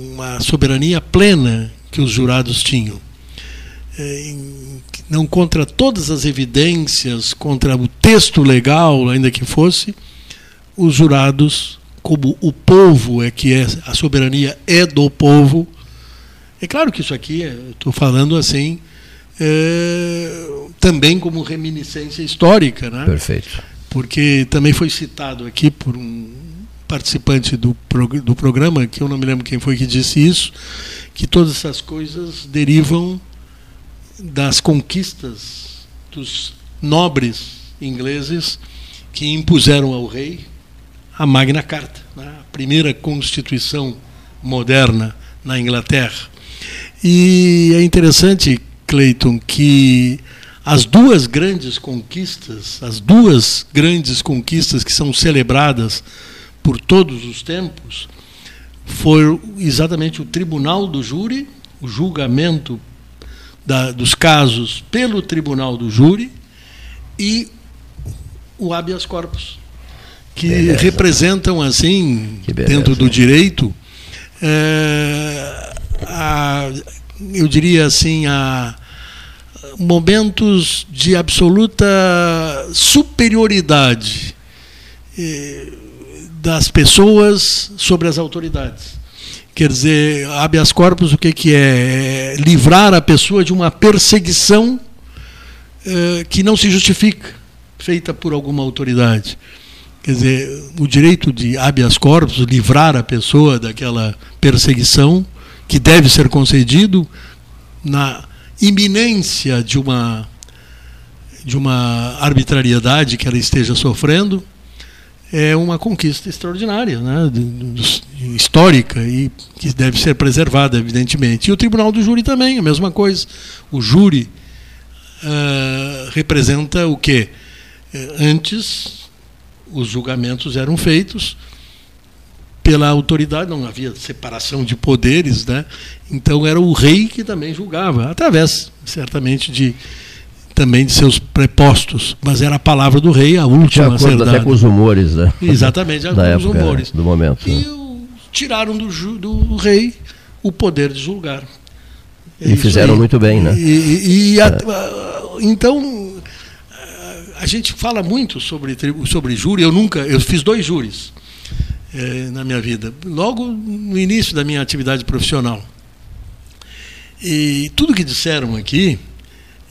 uma soberania plena que os jurados tinham. É, não contra todas as evidências, contra o texto legal, ainda que fosse, os jurados, como o povo é que é, a soberania é do povo. É claro que isso aqui, estou falando assim, é, também como reminiscência histórica. Né? Perfeito. Porque também foi citado aqui por um participante do, do programa, que eu não me lembro quem foi que disse isso, que todas essas coisas derivam das conquistas dos nobres ingleses que impuseram ao rei a Magna Carta, né? a primeira constituição moderna na Inglaterra. E é interessante Clayton, que as duas grandes conquistas, as duas grandes conquistas que são celebradas por todos os tempos, foi exatamente o tribunal do júri, o julgamento da, dos casos pelo tribunal do júri e o habeas corpus, que beleza. representam, assim, dentro do direito, é, a, eu diria assim, a momentos de absoluta superioridade eh, das pessoas sobre as autoridades. Quer dizer, habeas corpus o que, é? é livrar a pessoa de uma perseguição eh, que não se justifica, feita por alguma autoridade. Quer dizer, o direito de habeas corpus, livrar a pessoa daquela perseguição, que deve ser concedido na iminência de uma de uma arbitrariedade que ela esteja sofrendo é uma conquista extraordinária, né, histórica e que deve ser preservada, evidentemente. E o Tribunal do Júri também, a mesma coisa. O júri uh, representa o quê? Eh, antes, os julgamentos eram feitos pela autoridade, não havia separação de poderes, né? então era o rei que também julgava, através, certamente, de também de seus prepostos, mas era a palavra do rei, a última de acordo até com os humores, né? Exatamente, [laughs] da com os humores. Do momento. E né? tiraram do, do, rei o poder de julgar. E fizeram muito bem, né? E, e, e a, é. então a gente fala muito sobre sobre júri. Eu nunca, eu fiz dois júris é, na minha vida, logo no início da minha atividade profissional. E tudo que disseram aqui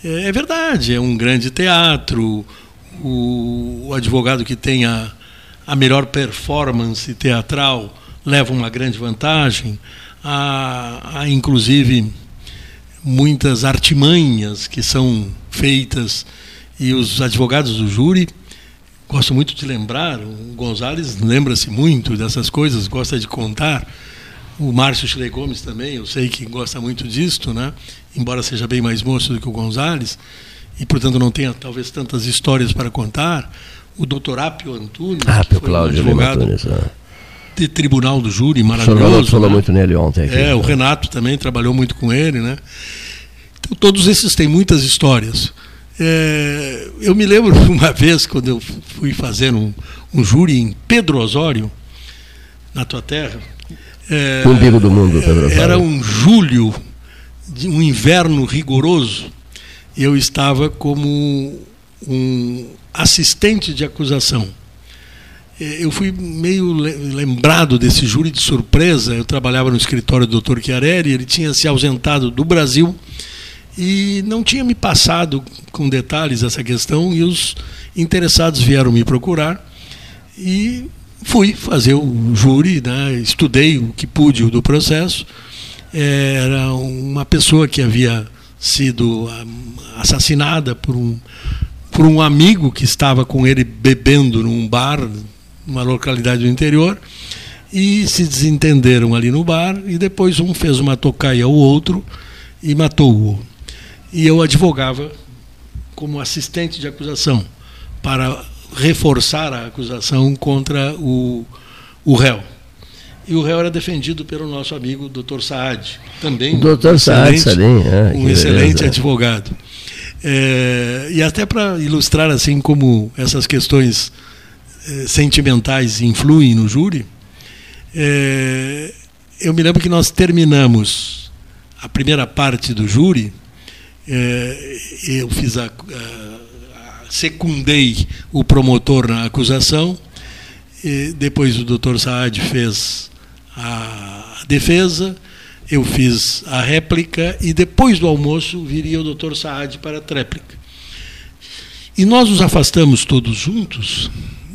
é, é verdade, é um grande teatro, o, o advogado que tem a, a melhor performance teatral leva uma grande vantagem, há, há inclusive muitas artimanhas que são feitas e os advogados do júri gosto muito de lembrar, o Gonzalez lembra-se muito dessas coisas, gosta de contar. O Márcio Chile Gomes também, eu sei que gosta muito disto, né? embora seja bem mais moço do que o Gonzalez, e portanto não tenha talvez tantas histórias para contar. O doutor Apio Antunes, ah, que foi Cláudio um advogado Antunes, é. de tribunal do júri, maravilhoso. O falou né? muito nele ontem. Aqui, é, o Renato também trabalhou muito com ele. Né? Então, todos esses têm muitas histórias. É, eu me lembro [laughs] uma vez, quando eu fui fazer um, um júri em Pedro Osório, na tua terra, é, Umbigo do mundo, Pedro. Era um julho, de um inverno rigoroso. E eu estava como um assistente de acusação. É, eu fui meio lembrado desse júri de surpresa. Eu trabalhava no escritório do Dr. Chiarelli, ele tinha se ausentado do Brasil e não tinha me passado com detalhes essa questão e os interessados vieram me procurar e fui fazer o júri, né, estudei o que pude do processo. Era uma pessoa que havia sido assassinada por um, por um amigo que estava com ele bebendo num bar, numa localidade do interior, e se desentenderam ali no bar, e depois um fez uma tocaia ao outro e matou-o. E eu advogava como assistente de acusação para reforçar a acusação contra o, o réu. E o réu era defendido pelo nosso amigo Dr. Saad, também Dr. Saad, excelente, é, um excelente advogado. É, e até para ilustrar assim como essas questões é, sentimentais influem no júri, é, eu me lembro que nós terminamos a primeira parte do júri, eu fiz a, a secundei o promotor na acusação. Depois o doutor Saad fez a defesa, eu fiz a réplica e depois do almoço viria o doutor Saad para a tréplica. E nós nos afastamos todos juntos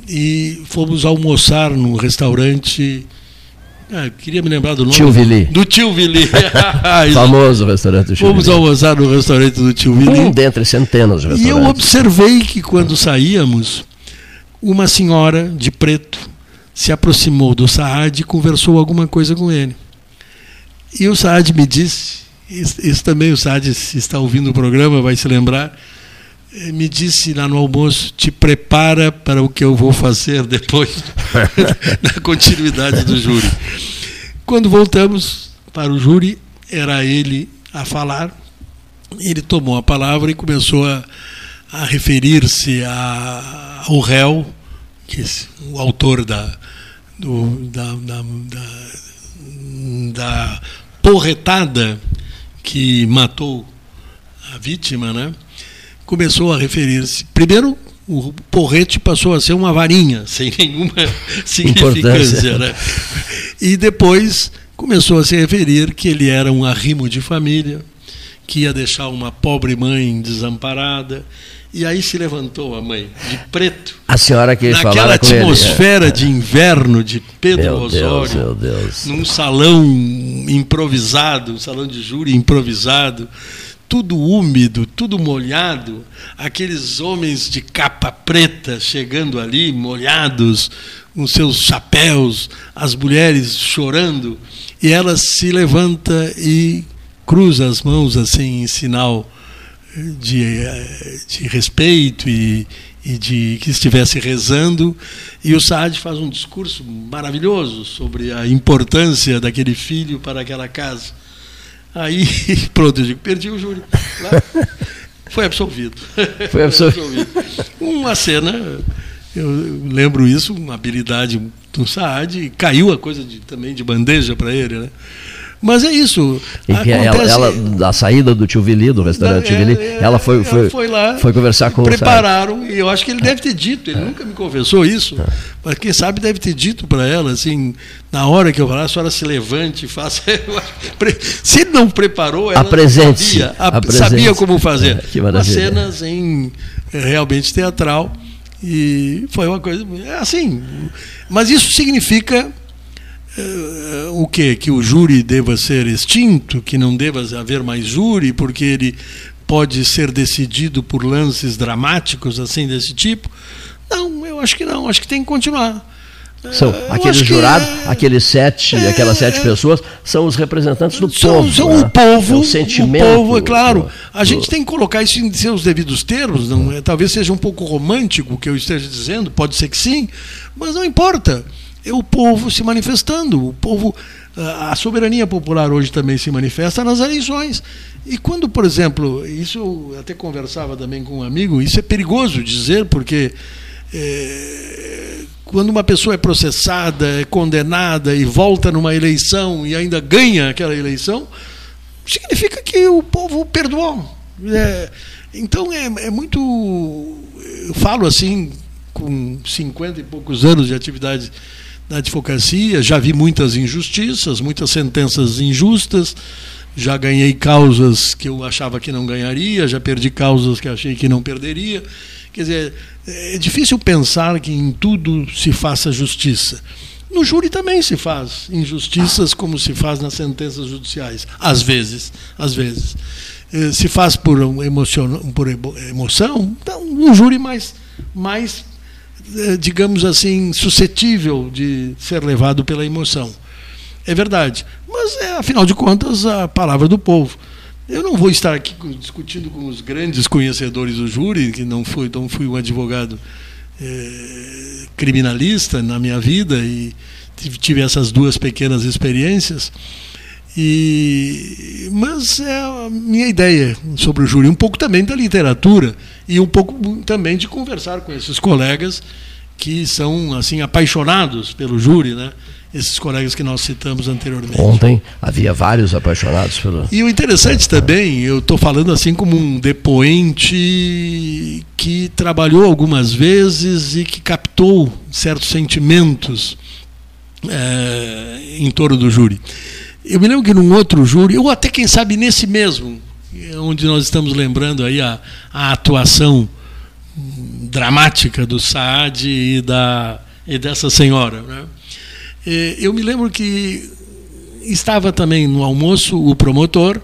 e fomos almoçar no restaurante ah, queria me lembrar do nome. Tio Vili. Do Tio Vili. [laughs] Famoso restaurante do Tio Fomos Vili. almoçar no restaurante do Tio Vili. Um dentre centenas de restaurantes. E eu observei que quando saíamos, uma senhora de preto se aproximou do Saad e conversou alguma coisa com ele. E o Saad me disse, isso, também o Saad, se está ouvindo o programa, vai se lembrar, me disse lá no almoço: te prepara para o que eu vou fazer depois, [laughs] [laughs] na continuidade do júri. Quando voltamos para o júri, era ele a falar. Ele tomou a palavra e começou a, a referir-se a, o réu, que o autor da, do, da, da, da, da porretada que matou a vítima, né? Começou a referir-se. Primeiro, o porrete passou a ser uma varinha, [laughs] sem nenhuma significância. Né? E depois começou a se referir que ele era um arrimo de família, que ia deixar uma pobre mãe desamparada. E aí se levantou a mãe, de preto. A senhora que Naquela atmosfera ele. de inverno de Pedro meu Osório. Deus, meu Deus. Num salão improvisado, um salão de júri improvisado tudo úmido, tudo molhado, aqueles homens de capa preta chegando ali, molhados, com seus chapéus, as mulheres chorando, e ela se levanta e cruza as mãos assim em sinal de, de respeito e, e de que estivesse rezando, e o Saad faz um discurso maravilhoso sobre a importância daquele filho para aquela casa. Aí, [laughs] pronto, eu digo, perdi o júri. Lá, foi absolvido. Foi absolvido. Uma cena, eu lembro isso, uma habilidade do Saad, caiu a coisa de, também de bandeja para ele, né? Mas é isso. E Acontece... ela, ela, da saída do Tio Vili, do restaurante Tio Vili, é, ela foi, foi, ela foi lá, foi conversar com prepararam, e eu acho que ele deve ter dito, ele nunca me confessou isso, mas quem sabe deve ter dito para ela, assim, na hora que eu falar, a senhora se levante e faça. [laughs] se ele não preparou, ela Apresente sabia, a, sabia como fazer. [laughs] É, que maravilha. Uma cena assim, realmente teatral. E foi uma coisa. Assim. Mas isso significa o que? Que o júri deva ser extinto, que não deva haver mais júri, porque ele pode ser decidido por lances dramáticos assim desse tipo? Não, eu acho que não, acho que tem que continuar. São aqueles jurados, é... aqueles sete, é... aquelas sete pessoas, são os representantes do são, povo. São né? o povo, é o sentimento. O povo, é claro. A gente tem que colocar isso em seus devidos termos. Não, é, talvez seja um pouco romântico o que eu esteja dizendo, pode ser que sim, mas não importa é o povo se manifestando. O povo, a soberania popular hoje também se manifesta nas eleições. E quando, por exemplo, isso eu até conversava também com um amigo, isso é perigoso dizer, porque é, quando uma pessoa é processada, é condenada e volta numa eleição e ainda ganha aquela eleição, significa que o povo perdoou. É, então é, é muito. Eu falo assim, com 50 e poucos anos de atividade na advocacia, já vi muitas injustiças, muitas sentenças injustas, já ganhei causas que eu achava que não ganharia, já perdi causas que achei que não perderia. Quer dizer, é difícil pensar que em tudo se faça justiça. No júri também se faz injustiças como se faz nas sentenças judiciais, às vezes, às vezes. Eh, se faz por, emocion, por emoção, então um júri mais, mais digamos assim, suscetível de ser levado pela emoção. É verdade. Mas, é, afinal de contas, a palavra do povo. Eu não vou estar aqui discutindo com os grandes conhecedores do júri, que não fui, não fui um advogado é, criminalista na minha vida e tive essas duas pequenas experiências. E, mas é a minha ideia sobre o júri, um pouco também da literatura e um pouco também de conversar com esses colegas que são assim apaixonados pelo júri, né? Esses colegas que nós citamos anteriormente. Ontem havia vários apaixonados pelo. E o interessante também, eu estou falando assim como um depoente que trabalhou algumas vezes e que captou certos sentimentos é, em torno do júri. Eu me lembro que num outro júri, ou até quem sabe nesse mesmo, onde nós estamos lembrando aí a, a atuação dramática do Saad e, da, e dessa senhora. Né? Eu me lembro que estava também no almoço o promotor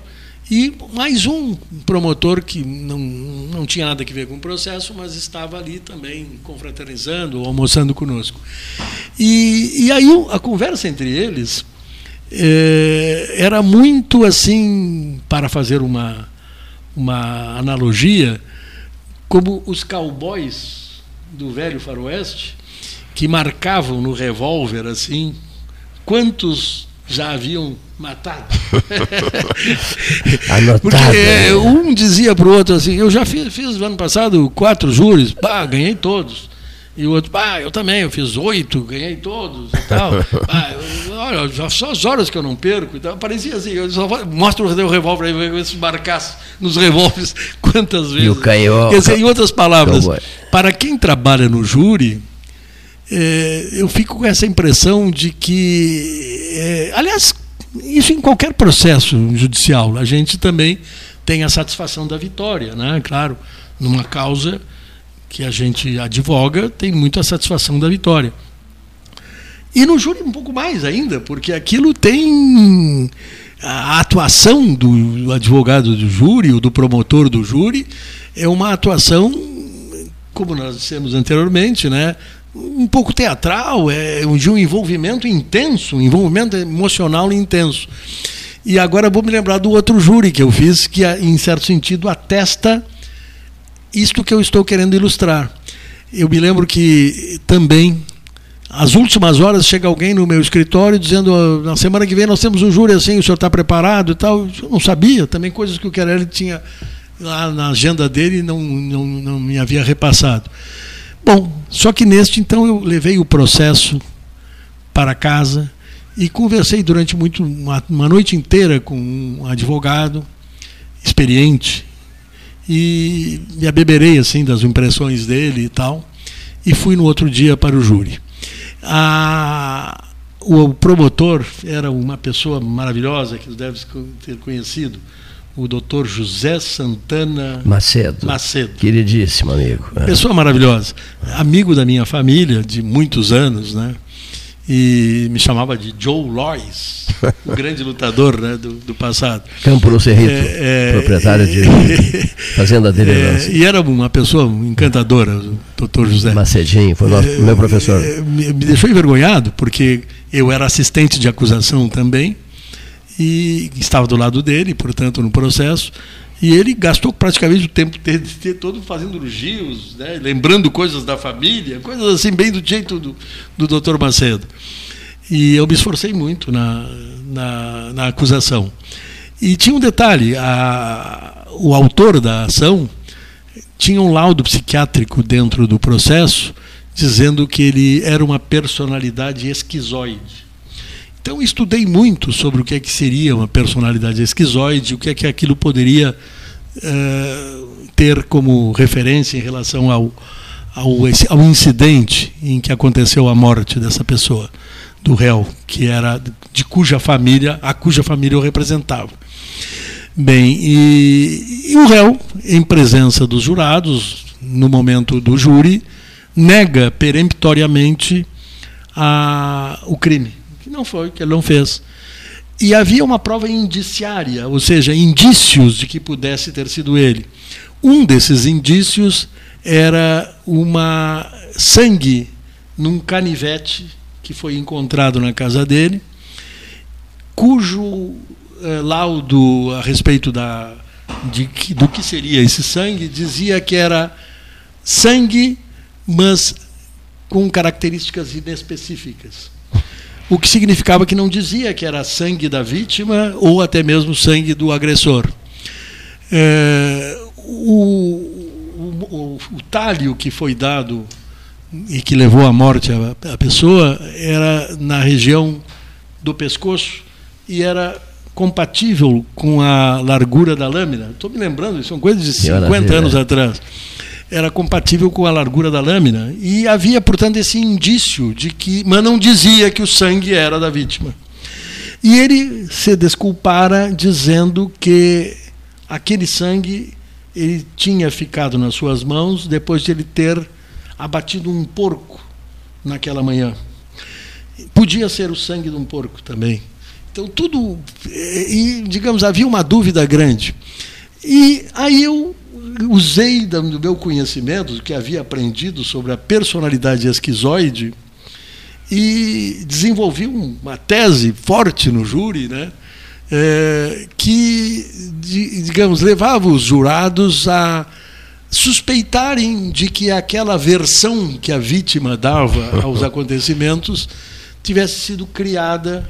e mais um promotor que não, não tinha nada a ver com o processo, mas estava ali também confraternizando, almoçando conosco. E, e aí a conversa entre eles é, era muito assim, para fazer uma, uma analogia, como os cowboys do velho faroeste, que marcavam no revólver assim, quantos já haviam matado. [laughs] Porque é, um dizia para o outro assim, eu já fiz, fiz no ano passado quatro júris, bah, ganhei todos. E o outro, ah, eu também, eu fiz oito, ganhei todos e tal. [laughs] olha, só as horas que eu não perco. Então, parecia assim, eu só mostro o revólver aí, se marcasse nos revólveres [laughs] quantas vezes. E o canhão. Quer dizer, em outras palavras, para quem trabalha no júri, é, eu fico com essa impressão de que, é, aliás, isso em qualquer processo judicial, a gente também tem a satisfação da vitória, né? Claro, numa causa que a gente advoga, tem muita satisfação da vitória. E no júri um pouco mais ainda, porque aquilo tem a atuação do advogado do júri, ou do promotor do júri, é uma atuação, como nós dissemos anteriormente, né? um pouco teatral, é de um envolvimento intenso, um envolvimento emocional intenso. E agora vou me lembrar do outro júri que eu fiz, que em certo sentido atesta isto que eu estou querendo ilustrar. Eu me lembro que também, às últimas horas, chega alguém no meu escritório dizendo: na semana que vem nós temos um júri assim, o senhor está preparado e tal. Eu não sabia, também coisas que o Querelli tinha lá na agenda dele e não, não, não me havia repassado. Bom, só que neste, então, eu levei o processo para casa e conversei durante muito uma, uma noite inteira com um advogado experiente e me abeberei assim das impressões dele e tal e fui no outro dia para o júri. A, o promotor era uma pessoa maravilhosa que deve ter conhecido, o doutor José Santana Macedo. Macedo. Queridíssimo amigo. É. Pessoa maravilhosa. Amigo da minha família de muitos anos, né? E me chamava de Joe Lois, o grande lutador né, do, do passado. Campo no Cerrito, é, é, proprietário de [laughs] Fazenda dele. É, e era uma pessoa encantadora, o doutor José. Macedinho, foi nosso, meu professor. É, me deixou envergonhado, porque eu era assistente de acusação também, e estava do lado dele, portanto, no processo. E ele gastou praticamente o tempo todo fazendo elogios, né? lembrando coisas da família, coisas assim, bem do jeito do, do doutor Macedo. E eu me esforcei muito na, na, na acusação. E tinha um detalhe: a, o autor da ação tinha um laudo psiquiátrico dentro do processo dizendo que ele era uma personalidade esquizoide. Então estudei muito sobre o que é que seria uma personalidade esquizoide, o que é que aquilo poderia uh, ter como referência em relação ao, ao, ao incidente em que aconteceu a morte dessa pessoa, do réu, que era de cuja família, a cuja família eu representava. Bem, e, e o réu, em presença dos jurados, no momento do júri, nega peremptoriamente a, o crime que não foi, que ele não fez. E havia uma prova indiciária, ou seja, indícios de que pudesse ter sido ele. Um desses indícios era uma sangue num canivete que foi encontrado na casa dele, cujo eh, laudo a respeito da, de, do que seria esse sangue dizia que era sangue, mas com características inespecíficas o que significava que não dizia que era sangue da vítima ou até mesmo sangue do agressor. É, o, o, o, talho que foi dado e que levou à morte a, a pessoa era na região do pescoço e era compatível com a largura da lâmina. Estou me lembrando, são coisas de 50 anos atrás era compatível com a largura da lâmina. E havia, portanto, esse indício de que. Mas não dizia que o sangue era da vítima. E ele se desculpara dizendo que aquele sangue ele tinha ficado nas suas mãos depois de ele ter abatido um porco naquela manhã. Podia ser o sangue de um porco também. Então, tudo. E, digamos, havia uma dúvida grande. E aí eu usei do meu conhecimento, do que havia aprendido sobre a personalidade esquizoide, e desenvolvi uma tese forte no júri, né? É, que, digamos, levava os jurados a suspeitarem de que aquela versão que a vítima dava aos [laughs] acontecimentos tivesse sido criada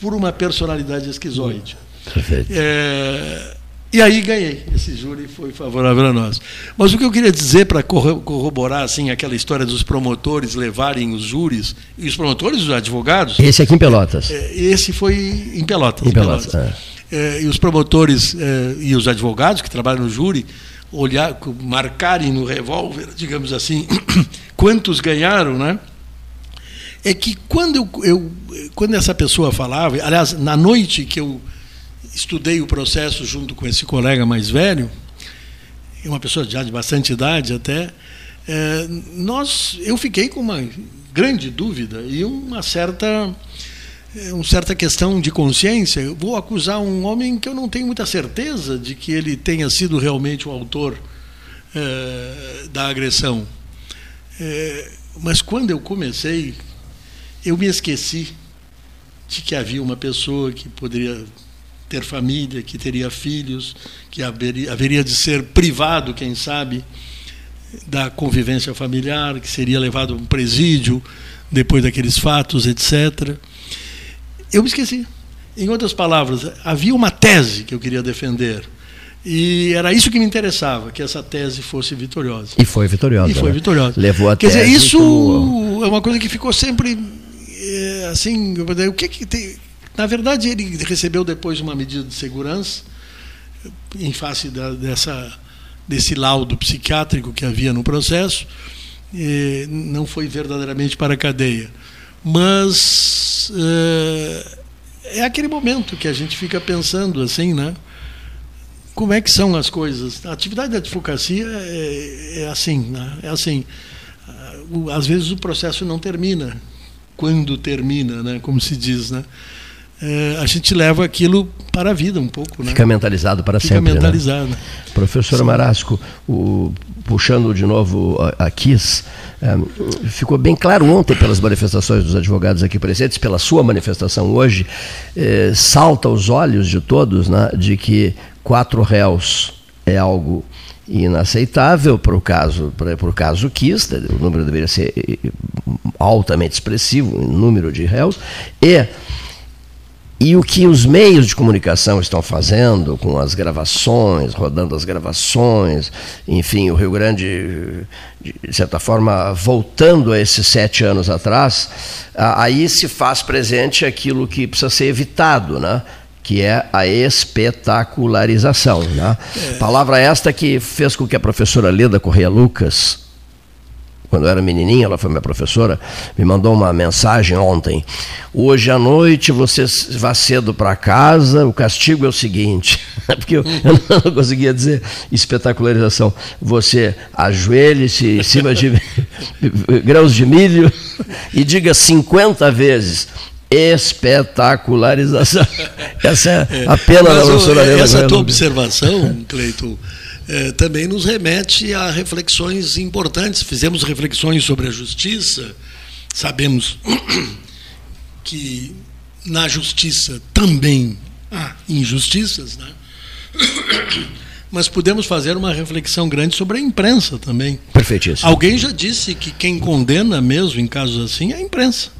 por uma personalidade esquizoide. Perfeito. É, E aí ganhei. Esse júri foi favorável a nós. Mas o que eu queria dizer para corroborar assim aquela história dos promotores levarem os júris e os promotores, os advogados. Esse aqui em Pelotas. É, esse foi em Pelotas. Em Pelotas. Pelotas. É. É, e os promotores é, e os advogados que trabalham no júri olhar, marcarem no revólver, digamos assim, [coughs] quantos ganharam, né? É que quando eu, eu quando essa pessoa falava, aliás, na noite que eu estudei o processo junto com esse colega mais velho, uma pessoa já de bastante idade até, é, nós, eu fiquei com uma grande dúvida e uma certa, é, uma certa questão de consciência. Eu vou acusar um homem que eu não tenho muita certeza de que ele tenha sido realmente o autor é, da agressão. É, mas quando eu comecei, eu me esqueci de que havia uma pessoa que poderia ter família, que teria filhos, que haveria, haveria de ser privado, quem sabe, da convivência familiar, que seria levado a um presídio depois daqueles fatos, etc. Eu me esqueci. Em outras palavras, havia uma tese que eu queria defender. E era isso que me interessava, que essa tese fosse vitoriosa. E foi vitoriosa. E foi né? vitoriosa. Levou a Quer tese dizer, isso é uma coisa que ficou sempre é, assim, o que que tem, na verdade, ele recebeu depois uma medida de segurança, em face da, dessa, desse laudo psiquiátrico que havia no processo, não foi verdadeiramente para a cadeia. Mas é, é aquele momento que a gente fica pensando assim, né? Como é que são as coisas? A atividade da advocacia é, é assim, né? é assim. Às vezes o processo não termina. Quando termina, né? Como se diz, né? É, a gente leva aquilo para a vida um pouco. Né? Fica mentalizado para Fica sempre. Fica né? mentalizado. Né? Professor. Marasco, o, puxando de novo a, a KISS, é, ficou bem claro ontem pelas manifestações dos advogados aqui presentes, pela sua manifestação hoje, é, salta aos olhos de todos né, de que quatro réus é algo inaceitável para o caso para o caso Kiss, o número deveria ser altamente expressivo, o número de réus, e e o que os meios de comunicação estão fazendo com as gravações, rodando as gravações, enfim, o Rio Grande, de certa forma, voltando a esses sete anos atrás, aí se faz presente aquilo que precisa ser evitado, né? que é a espetacularização. Né? É. Palavra esta que fez com que a professora Leda Correia Lucas, quando eu era menininha, ela foi minha professora, me mandou uma mensagem ontem. Hoje à noite você vá cedo para casa, o castigo é o seguinte, [laughs] porque eu, eu, não conseguia dizer espetacularização. Você ajoelhe-se em cima de [laughs] grãos de milho e diga 50 vezes espetacularização. [laughs] Essa é a pena da professora Essa tua observação, Cleiton, é, também nos remete a reflexões importantes. Fizemos reflexões sobre a justiça, sabemos [clears throat] que na justiça também há injustiças, né? [clears throat] mas podemos fazer uma reflexão grande sobre a imprensa também. Perfeitíssimo. Alguém já disse que quem condena mesmo em casos assim é a imprensa.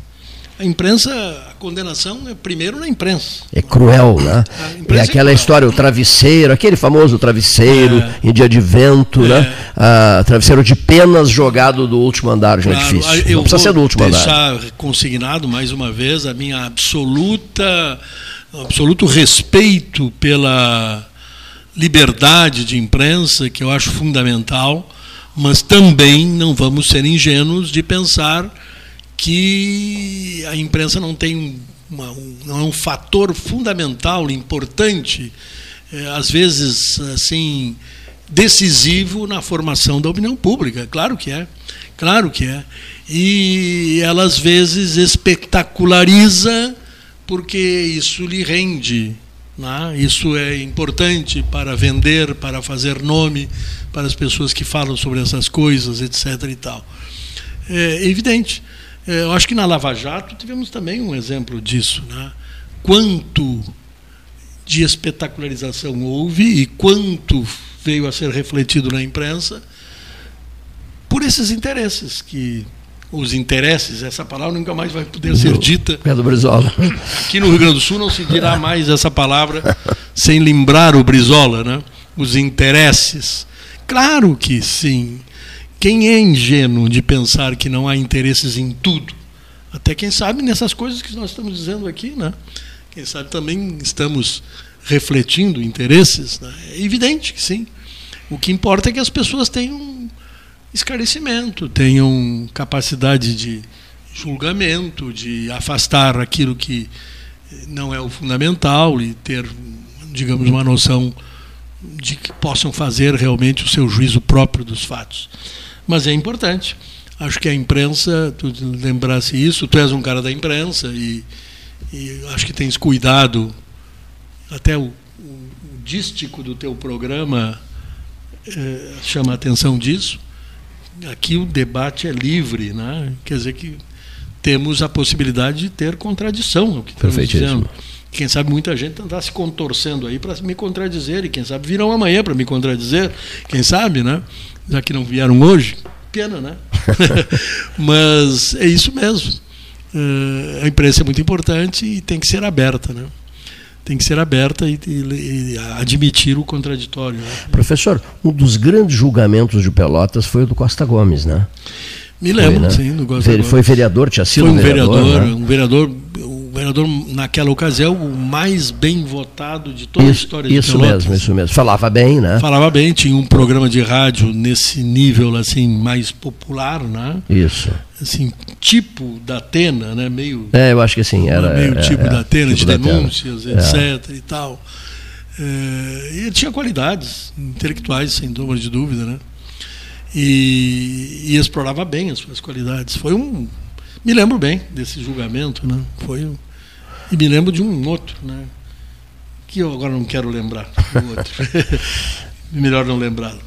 A imprensa, a condenação é primeiro na imprensa. É cruel, né? É aquela é história, o travesseiro, aquele famoso travesseiro é. em dia de vento, é. né? Ah, travesseiro de penas jogado do último andar de um claro, edifício. Eu Não precisa ser do último andar. deixar consignado mais uma vez a minha absoluta, absoluto respeito pela liberdade de imprensa, que eu acho fundamental, mas também não vamos ser ingênuos de pensar que a imprensa não tem uma, um, não é um fator fundamental, importante, é, às vezes assim decisivo na formação da opinião pública. Claro que é, claro que é. E ela às vezes espetaculariza porque isso lhe rende. Né? Isso é importante para vender, para fazer nome para as pessoas que falam sobre essas coisas, etc. E tal. É evidente. É, eu acho que na Lava Jato tivemos também um exemplo disso. Né? Quanto de espetacularização houve e quanto veio a ser refletido na imprensa por esses interesses que os interesses, essa palavra nunca mais vai poder ser dita. Do Brizola. Aqui no Rio Grande do Sul não se dirá mais essa palavra sem lembrar o Brizola, né? Os interesses. Claro que sim. Quem é ingênuo de pensar que não há interesses em tudo? Até quem sabe nessas coisas que nós estamos dizendo aqui, né? Quem sabe também estamos refletindo interesses. Né? É evidente que sim. O que importa é que as pessoas tenham esclarecimento, tenham capacidade de julgamento, de afastar aquilo que não é o fundamental e ter, digamos, uma noção de que possam fazer realmente o seu juízo próprio dos fatos. Mas é importante. Acho que a imprensa, tu lembrasse isso, tu és um cara da imprensa e, e acho que tens cuidado, até o, o, dístico do teu programa eh, chama a atenção disso aqui o debate é livre, né? quer dizer que temos a possibilidade de ter contradição, é o que estamos dizendo. Quem sabe muita gente está se contorcendo aí para me contradizer, e quem sabe virão amanhã para me contradizer, quem sabe, né? Já que não vieram hoje, pena, né? [laughs] Mas é isso mesmo. Uh, a imprensa é muito importante e tem que ser aberta, né? tem que ser aberta e, e, e admitir o contraditório. Né? Professor, um dos grandes julgamentos de Pelotas foi o do Costa Gomes, né? Me lembro, foi, né? sim, do Costa Ele Gomes. foi vereador, tinha sido foi um vereador, vereador né? um vereador vereador, naquela ocasião, o mais bem votado de toda isso, a história de Isso Pelotas. mesmo, isso mesmo. Falava bem, né? Falava bem, tinha um programa de rádio nesse nível assim mais popular, né? Isso. Assim, tipo da Atena, né? Meio. É, eu acho que sim, era. Meio é, tipo é, da Atena, tipo de da denúncias, etc. e tal. É, e ele tinha qualidades intelectuais, sem dúvida de dúvida, né? E, e explorava bem as suas qualidades. Foi um me lembro bem desse julgamento, né? Foi e me lembro de um outro, né? Que eu agora não quero lembrar. outro. [laughs] Melhor não lembrá-lo.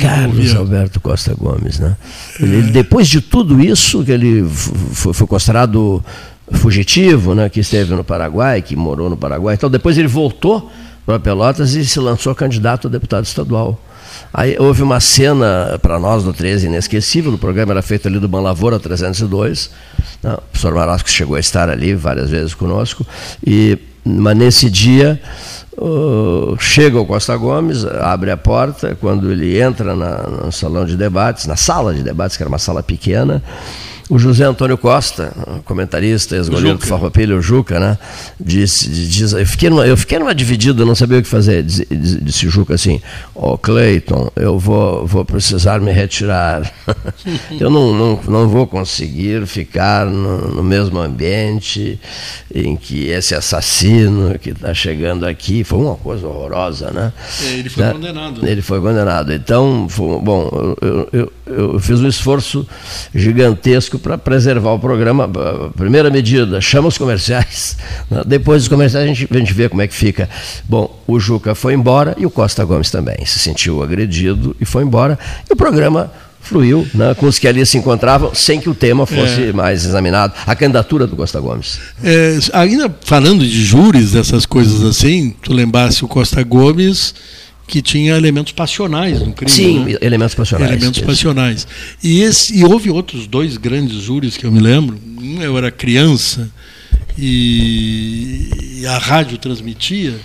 Carlos. Alberto Costa Gomes, né? Ele, depois de tudo isso, que ele foi, foi, considerado fugitivo, né? Que esteve no Paraguai, que morou no Paraguai. Então depois ele voltou para Pelotas e se lançou candidato a deputado estadual. Aí houve uma cena para nós no 13 inesquecível, o programa era feito ali do Banlavoura 302. Não, o professor Marasco chegou a estar ali várias vezes conosco. E, mas nesse dia uh, chega o Costa Gomes, abre a porta, quando ele entra na, no salão de debates, na sala de debates, que era uma sala pequena, o José Antônio Costa, comentarista, ex-goleiro do Farroupilha, o Juca, né? Disse, diz, eu, fiquei numa, eu fiquei numa dividida, não sabia o que fazer. Disse, disse o Juca assim, ó oh, Cleiton, eu vou, vou precisar me retirar. [laughs] eu não, não, não vou conseguir ficar no, no mesmo ambiente em que esse assassino que está chegando aqui, foi uma coisa horrorosa, né? Ele foi né? condenado. Ele foi condenado. Então, foi, bom, eu, eu, eu fiz um esforço gigantesco para preservar o programa. Primeira medida, chama os comerciais. [laughs] Né? Depois dos comerciais a gente, a gente vê como é que fica. Bom, o Juca foi embora e o Costa Gomes também. Se sentiu agredido e foi embora. E o programa fluiu né, com os que ali se encontravam, sem que o tema fosse é. mais examinado. A candidatura do Costa Gomes. É, ainda falando de júris, dessas coisas assim, tu lembrasse o Costa Gomes que tinha elementos passionais no crime. Sim, né? elementos passionais. Elementos passionais. E, esse, e houve outros dois grandes júris que eu me lembro. Um eu era criança e, e a rádio transmitia,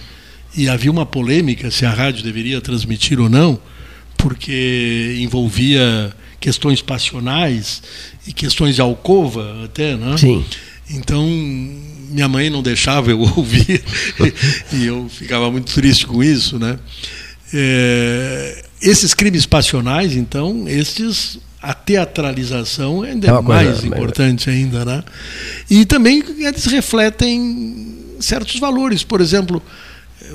e havia uma polêmica se a rádio deveria transmitir ou não, porque envolvia questões passionais e questões de alcova até, né? Sim. Então, minha mãe não deixava eu [laughs] ouvir e eu ficava muito triste com isso, né? É, esses crimes passionais, então, estes a teatralização ainda é, é mais coisa, importante mas... ainda, né? E também eles refletem certos valores, por exemplo,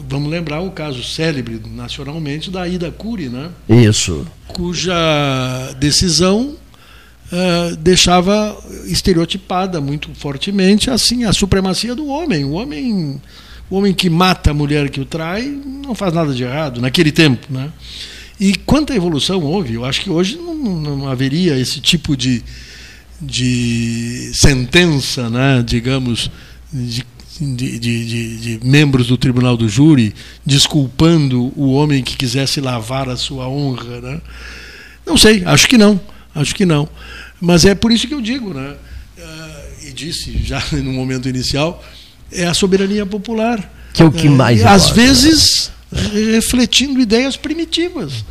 vamos lembrar o caso célebre nacionalmente da Ida Cury, né? Isso. Cuja decisão uh, deixava estereotipada muito fortemente assim a supremacia do homem, o homem o homem que mata a mulher que o trai não faz nada de errado, naquele tempo. Né? E quanta evolução houve? Eu acho que hoje não, não haveria esse tipo de, de sentença, né, digamos, de, de, de, de, membros do tribunal do júri desculpando o homem que quisesse lavar a sua honra. Né? Não sei, acho que não. Acho que não. Mas é por isso que eu digo, né? Uh, e disse já [laughs] no momento inicial, é a soberania popular. Que é o que mais. Uh, às vezes refletindo ideias primitivas.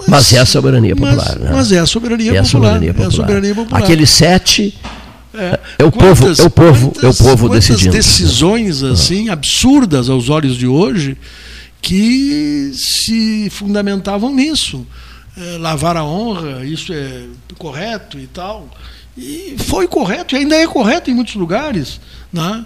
Mas, mas, é a soberania popular. Mas, né? mas é, a soberania, é a soberania popular. É a soberania popular. Aqueles sete é, é o quantas, povo, é o povo, quantas, é o povo decidindo. decisões assim absurdas aos olhos de hoje que se fundamentavam nisso. É, lavar a honra, isso é correto e tal. E foi correto, e ainda é correto em muitos lugares. Né?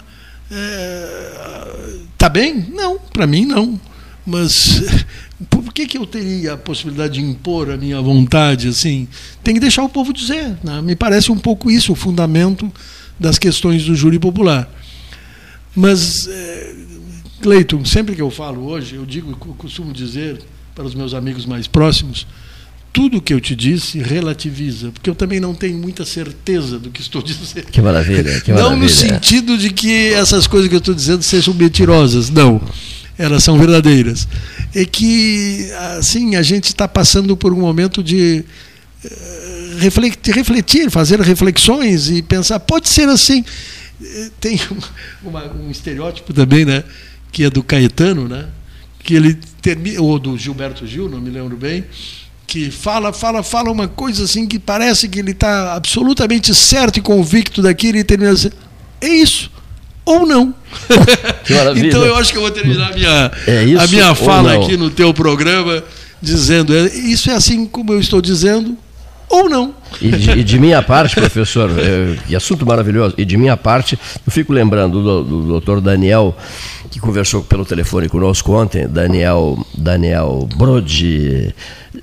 É, tá bem? Não, para mim não. Mas [laughs] por que, que eu teria a possibilidade de impor a minha vontade assim? Tem que deixar o povo dizer. Né? Me parece um pouco isso o fundamento das questões do júri popular. Mas, é, Cleiton, sempre que eu falo hoje, eu digo, eu costumo dizer para os meus amigos mais próximos, tudo que eu te disse relativiza, porque eu também não tenho muita certeza do que estou [laughs] dizendo. Que maravilha, que maravilha. Não no sentido de que essas coisas que eu estou dizendo sejam mentirosas, não elas são verdadeiras. E que, assim, a gente está passando por um momento de eh, refletir, fazer reflexões e pensar, pode ser assim. Eh, tem [laughs] uma, um estereótipo também, né, que é do Caetano, né, que ele termina, ou do Gilberto Gil, não me lembro bem, que fala, fala, fala uma coisa assim que parece que ele está absolutamente certo e convicto daquilo e termina assim, é isso ou não. [laughs] então eu acho que eu vou terminar a minha, é a minha fala aqui no teu programa dizendo é, isso é assim como eu estou dizendo ou não. E de, e de minha parte, professor, é, que assunto maravilhoso, e de minha parte, eu fico lembrando do, do doutor Daniel, que conversou pelo telefone conosco ontem, Daniel, Daniel Brode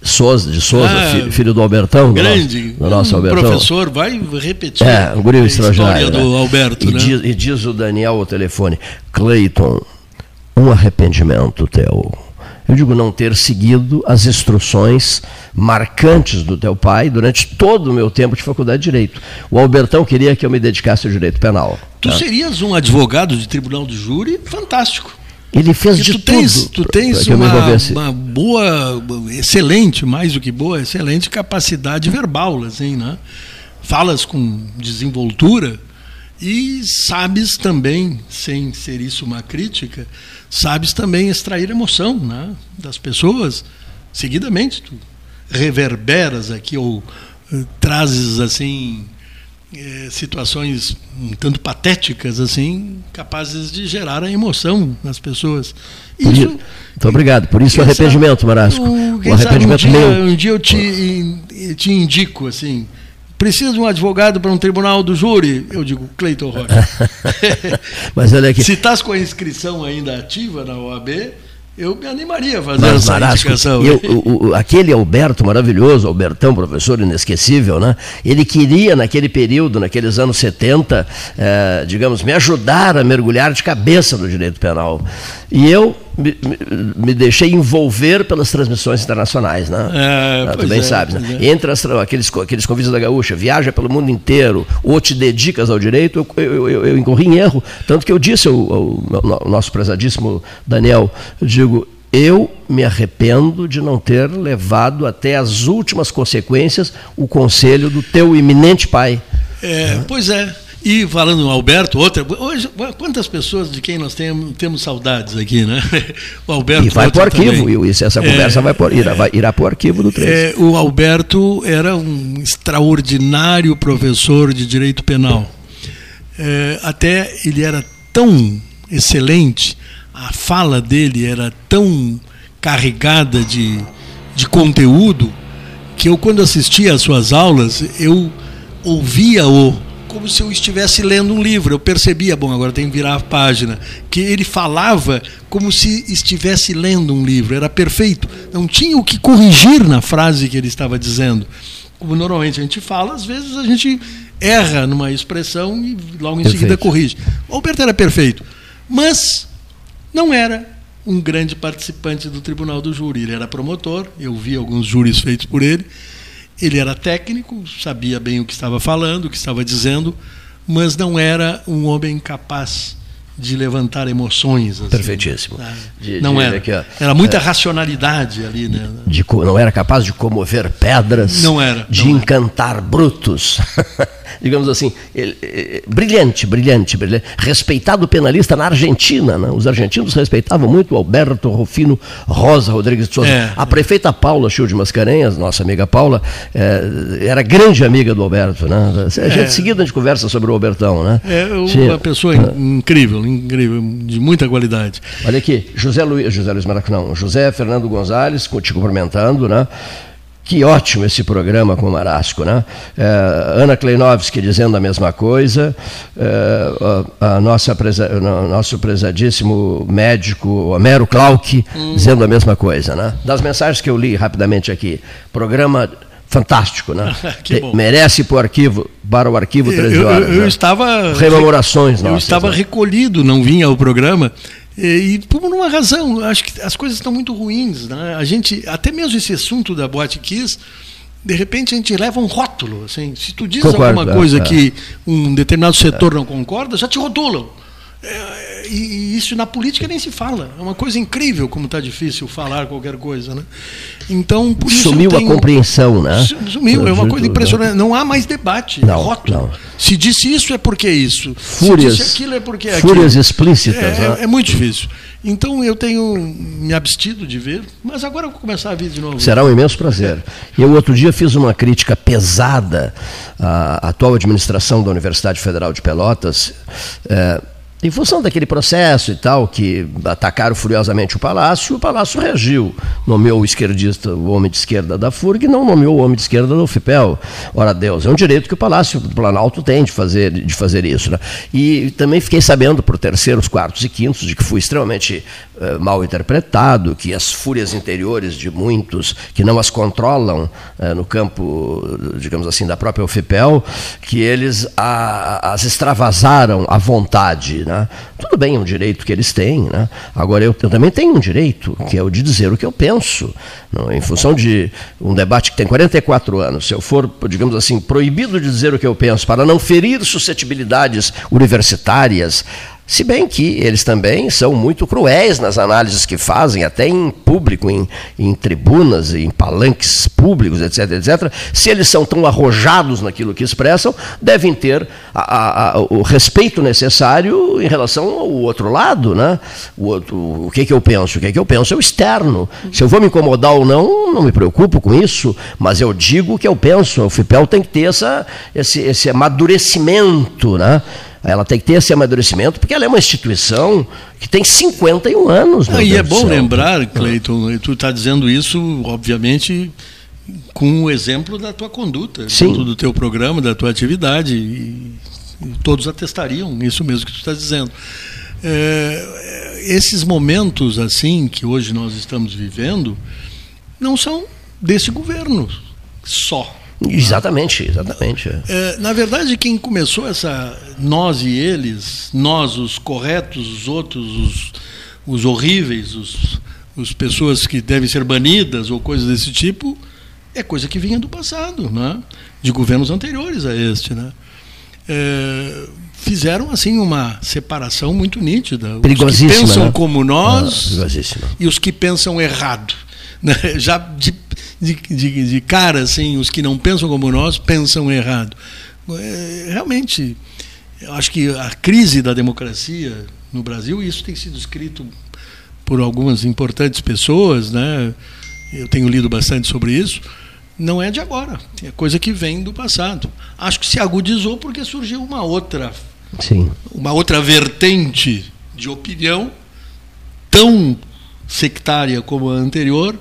Souza, de Souza, ah, filho, filho, do Albertão. Grande. Do nosso, do nosso Albertão. professor vai repetir é, um a história do né? Alberto. E, né? diz, e diz o Daniel ao telefone, Cleiton, um arrependimento teu eu digo não ter seguido as instruções marcantes do teu pai durante todo o meu tempo de faculdade de direito. O Albertão queria que eu me dedicasse ao direito penal. Tu tá? serias um advogado de tribunal de júri fantástico. Ele fez Porque de tu tens, tudo. Tu tens uma, uma, boa, excelente, mais do que boa, excelente capacidade verbal, assim, né? Falas com desenvoltura e sabes também, sem ser isso uma crítica, sabes também extrair emoção né, das pessoas. Seguidamente, tu reverberas aqui ou uh, trazes assim eh, situações um tanto patéticas assim, capazes de gerar a emoção nas pessoas. Isso, Muito obrigado. Por isso o arrependimento, Marasco. O, o arrependimento um dia, meu. Um dia eu te, te indico assim Precisa de um advogado para um tribunal do júri? Eu digo, Cleiton Rocha. [laughs] Mas olha aqui. Se estás com a inscrição ainda ativa na OAB, eu me animaria a fazer Mas, essa Marasco, indicação. Eu, o, o, aquele Alberto maravilhoso, Albertão, professor inesquecível, né? ele queria, naquele período, naqueles anos 70, eh, digamos, me ajudar a mergulhar de cabeça no direito penal. E eu me, me, deixei envolver pelas transmissões internacionais, né? É, ah, tu bem é, sabes, né? É. Entre as, aqueles, aqueles convites da Gaúcha, viaja pelo mundo inteiro, ou te dedicas ao direito, eu, eu, eu, eu incorri em erro. Tanto que eu disse ao, ao, ao nosso prezadíssimo Daniel, eu digo, eu me arrependo de não ter levado até as últimas consequências o conselho do teu iminente pai. É, pois é. E falando no Alberto, outra. Hoje, quantas pessoas de quem nós temos, temos saudades aqui, né? [laughs] O Alberto. E vai para o arquivo, também. isso, essa conversa é, vai por, irá, vai, irá para o arquivo do 3. É, o Alberto era um extraordinário professor de direito penal. É, até ele era tão excelente, a fala dele era tão carregada de, de conteúdo, que eu, quando assistia às suas aulas, eu ouvia-o como se eu estivesse lendo um livro. Eu percebia, bom, agora tem que virar a página, que ele falava como se estivesse lendo um livro. Era perfeito. Não tinha o que corrigir na frase que ele estava dizendo. Como normalmente a gente fala, às vezes a gente erra numa expressão e logo em perfeito. seguida corrige. O Alberto era perfeito, mas não era um grande participante do tribunal do júri. Ele era promotor, eu vi alguns júris feitos por ele ele era técnico, sabia bem o que estava falando, o que estava dizendo, mas não era um homem capaz de levantar emoções. Assim, Perfeitíssimo. Ah, de, não de, era. Aqui, era muita é, racionalidade ali, né? De, não era capaz de comover pedras. Não era. De não encantar era. brutos. [laughs] Digamos assim, ele, ele, brilhante, brilhante, brilhante. Respeitado penalista na Argentina. Né? Os argentinos respeitavam muito o Alberto Rufino Rosa Rodrigues de Souza. É, a prefeita Paula Chiu de Mascarenhas, nossa amiga Paula, é, era grande amiga do Alberto. Né? A gente, é. seguida a gente conversa sobre o Albertão. Né? É uma pessoa incrível, incrível, de muita qualidade. Olha aqui, José Luiz, José Luiz Maracão, José Fernando Gonzalez, te cumprimentando, né? Que ótimo esse programa com o Marasco, né? É, Ana Kleinovski dizendo a mesma coisa, é, a, a nossa preza, nosso prezadíssimo médico Homero Clark hum. dizendo a mesma coisa, né? Das mensagens que eu li rapidamente aqui, programa fantástico, né? [laughs] Merece para o arquivo, para o arquivo 13 horas. Eu, eu, eu né? estava rememorações, Eu estava né? recolhido, não vinha ao programa. E, e por uma razão, acho que as coisas estão muito ruins. Né? A gente, até mesmo esse assunto da Boate Kiss, de repente a gente leva um rótulo. Assim, se tu diz Concordo, alguma coisa é, que um determinado setor é. não concorda, já te rotulam. É, e, isso na política nem se fala. É uma coisa incrível como está difícil falar qualquer coisa. Né? Então, por isso Sumiu tenho... a compreensão, né? Sumiu, é uma coisa impressionante. Não há mais debate. Não, rótulo. Não. Se disse isso é porque é isso. Fúrias, Se disse aquilo é porque é aquilo. Fúrias explícitas. É, né? é, muito difícil. Então eu tenho me abstido de ver, mas agora eu vou começar a ver de novo. Será um imenso prazer. Eu outro dia fiz uma crítica pesada à atual administração da Universidade Federal de Pelotas. É, em função daquele processo e tal, que atacaram furiosamente o Palácio, o Palácio reagiu. Nomeou o esquerdista, o homem de esquerda da FURG, e não nomeou o homem de esquerda do FIPEL. Ora Deus, é um direito que o Palácio do Planalto tem de fazer, de fazer isso. Né? E também fiquei sabendo, por terceiros, quartos e quintos, de que fui extremamente uh, mal interpretado, que as fúrias interiores de muitos que não as controlam uh, no campo, digamos assim, da própria UFPEL, que eles a, as extravasaram à vontade né? Tudo bem, é um direito que eles têm. Né? Agora, eu, eu também tenho um direito, que é o de dizer o que eu penso. Não? Em função de um debate que tem 44 anos, se eu for, digamos assim, proibido de dizer o que eu penso para não ferir suscetibilidades universitárias, se bem que eles também são muito cruéis nas análises que fazem, até em público, em, em tribunas, em palanques públicos, etc, etc. Se eles são tão arrojados naquilo que expressam, devem ter a, a, a, o respeito necessário em relação ao outro lado. Né? O, outro, o que, que eu penso? O que, que eu penso é o externo. Se eu vou me incomodar ou não, não me preocupo com isso, mas eu digo o que eu penso. O FIPEL tem que ter essa, esse, esse amadurecimento. Né? Ela tem que ter esse amadurecimento, porque ela é uma instituição que tem 51 anos. Ah, e é bom lembrar, Cleiton, tu está dizendo isso, obviamente, com o exemplo da tua conduta, Sim. do teu programa, da tua atividade. E, todos atestariam isso mesmo que tu está dizendo. É, esses momentos assim que hoje nós estamos vivendo não são desse governo só Exatamente, exatamente. É, na verdade, quem começou essa nós e eles, nós os corretos, os outros os, os horríveis, os, os pessoas que devem ser banidas ou coisas desse tipo, é coisa que vinha do passado, né? de governos anteriores a este. Né? É, fizeram assim uma separação muito nítida. Os que pensam né? como nós ah, e os que pensam errado. Né? Já de de, de, de cara, assim, os que não pensam como nós pensam errado. É, realmente, eu acho que a crise da democracia no Brasil, e isso tem sido escrito por algumas importantes pessoas, né? eu tenho lido bastante sobre isso, não é de agora, é coisa que vem do passado. Acho que se agudizou porque surgiu uma outra, Sim. uma outra vertente de opinião tão sectária como a anterior,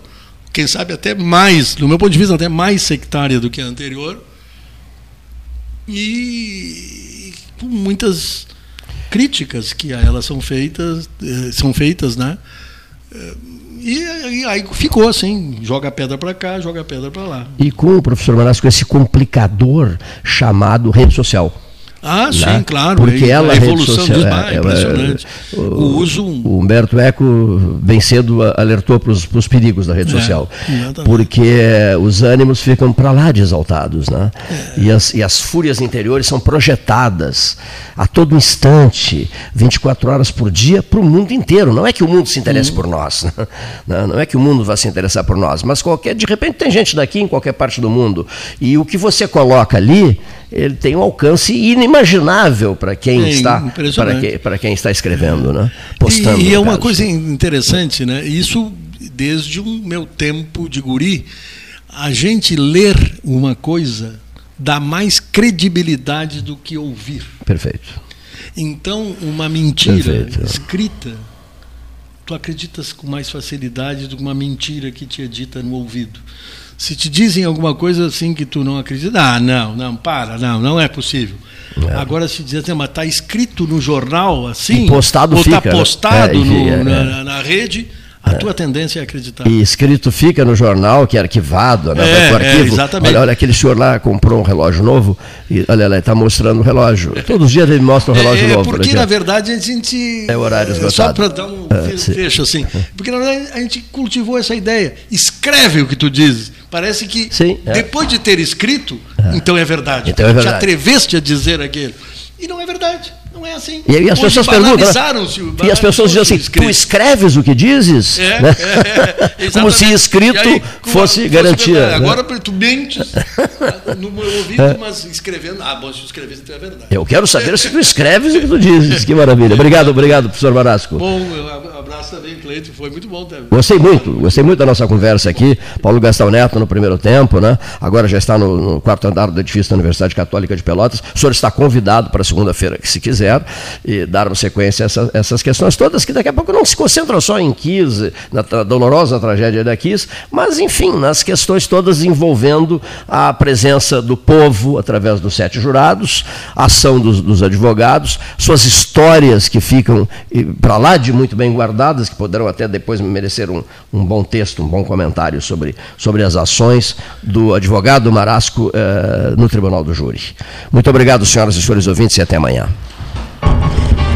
quem sabe até mais, do meu ponto de vista, até mais sectária do que a anterior, e com muitas críticas que a elas são feitas, eh, são feitas, né? Eh, e, e aí ficou assim, joga pedra para cá, joga pedra para lá. E com o professor Manasco, esse complicador chamado rede social. Ah, né? sim, claro. Porque é, ela, a evolução social, disso, ah, é, impressionante. o, o, uso. O Humberto Eco, bem cedo, alertou para os perigos da rede é, social. Exatamente. Porque os ânimos ficam para lá de exaltados. Né? É. E, as, e as fúrias interiores são projetadas a todo instante, 24 horas por dia, para o mundo inteiro. Não é que o mundo se interesse hum. por nós. [laughs] Né? Não, não é que o mundo vá se interessar por nós, mas qualquer, de repente tem gente daqui em qualquer parte do mundo. E o que você coloca ali ele tem um alcance inimaginável para quem é, está para quem, quem está escrevendo, né? Postando. E, e é uma caso. coisa interessante, né? Isso desde o meu tempo de guri, a gente ler uma coisa dá mais credibilidade do que ouvir. Perfeito. Então, uma mentira Perfeito. escrita, tu acreditas com mais facilidade do que uma mentira que te é dita no ouvido. Se te dizem alguma coisa assim que tu não acredita, ah, não, não, para, não, não é possível. É. Agora se diz assim, mas está escrito no jornal assim, e postado ou está postado é, no, é, na, na rede, a tua tendência é acreditar. E escrito fica no jornal, que é arquivado, né? É, arquivo. É, exatamente. Olha, olha, aquele senhor lá comprou um relógio novo, e olha lá, está mostrando o relógio. Todos os dias ele mostra um é, relógio é, novo. Porque, na verdade, a gente. É horário esgotado. Só para dar um é, fecho assim. Porque, na verdade, a gente cultivou essa ideia. Escreve o que tu dizes. Parece que, sim, é. depois de ter escrito, então é verdade. Então é verdade. Te atreveste a dizer aquilo. E não é verdade. Não é assim. E, e as pessoas perguntam. Né? E as pessoas dizem assim: tu escreves o que dizes? É, né? [laughs] é, é Como se escrito aí, fosse garantia. Né? Agora tu mentes [laughs] no meu ouvido, é. mas escrevendo. Ah, bom, se tu escreves, então é verdade. Eu quero saber se tu escreves o que tu dizes. Que maravilha. Obrigado, obrigado, professor Marasco. Bom, abraço também, Cleito. Foi muito bom também. Gostei muito, gostei muito da nossa conversa aqui. Paulo Gastão Neto no primeiro tempo, né? Agora já está no, no quarto andar do edifício da Universidade Católica de Pelotas. O senhor está convidado para segunda-feira, se quiser e darmos sequência a essa, essas questões todas, que daqui a pouco não se concentram só em Kiss, na dolorosa tragédia da Kiss, mas, enfim, nas questões todas envolvendo a presença do povo através dos sete jurados, a ação dos, dos advogados, suas histórias que ficam para lá de muito bem guardadas, que poderão até depois merecer um, um bom texto, um bom comentário sobre, sobre as ações do advogado Marasco eh, no Tribunal do Júri. Muito obrigado, senhoras e senhores ouvintes, e até amanhã. Thank you.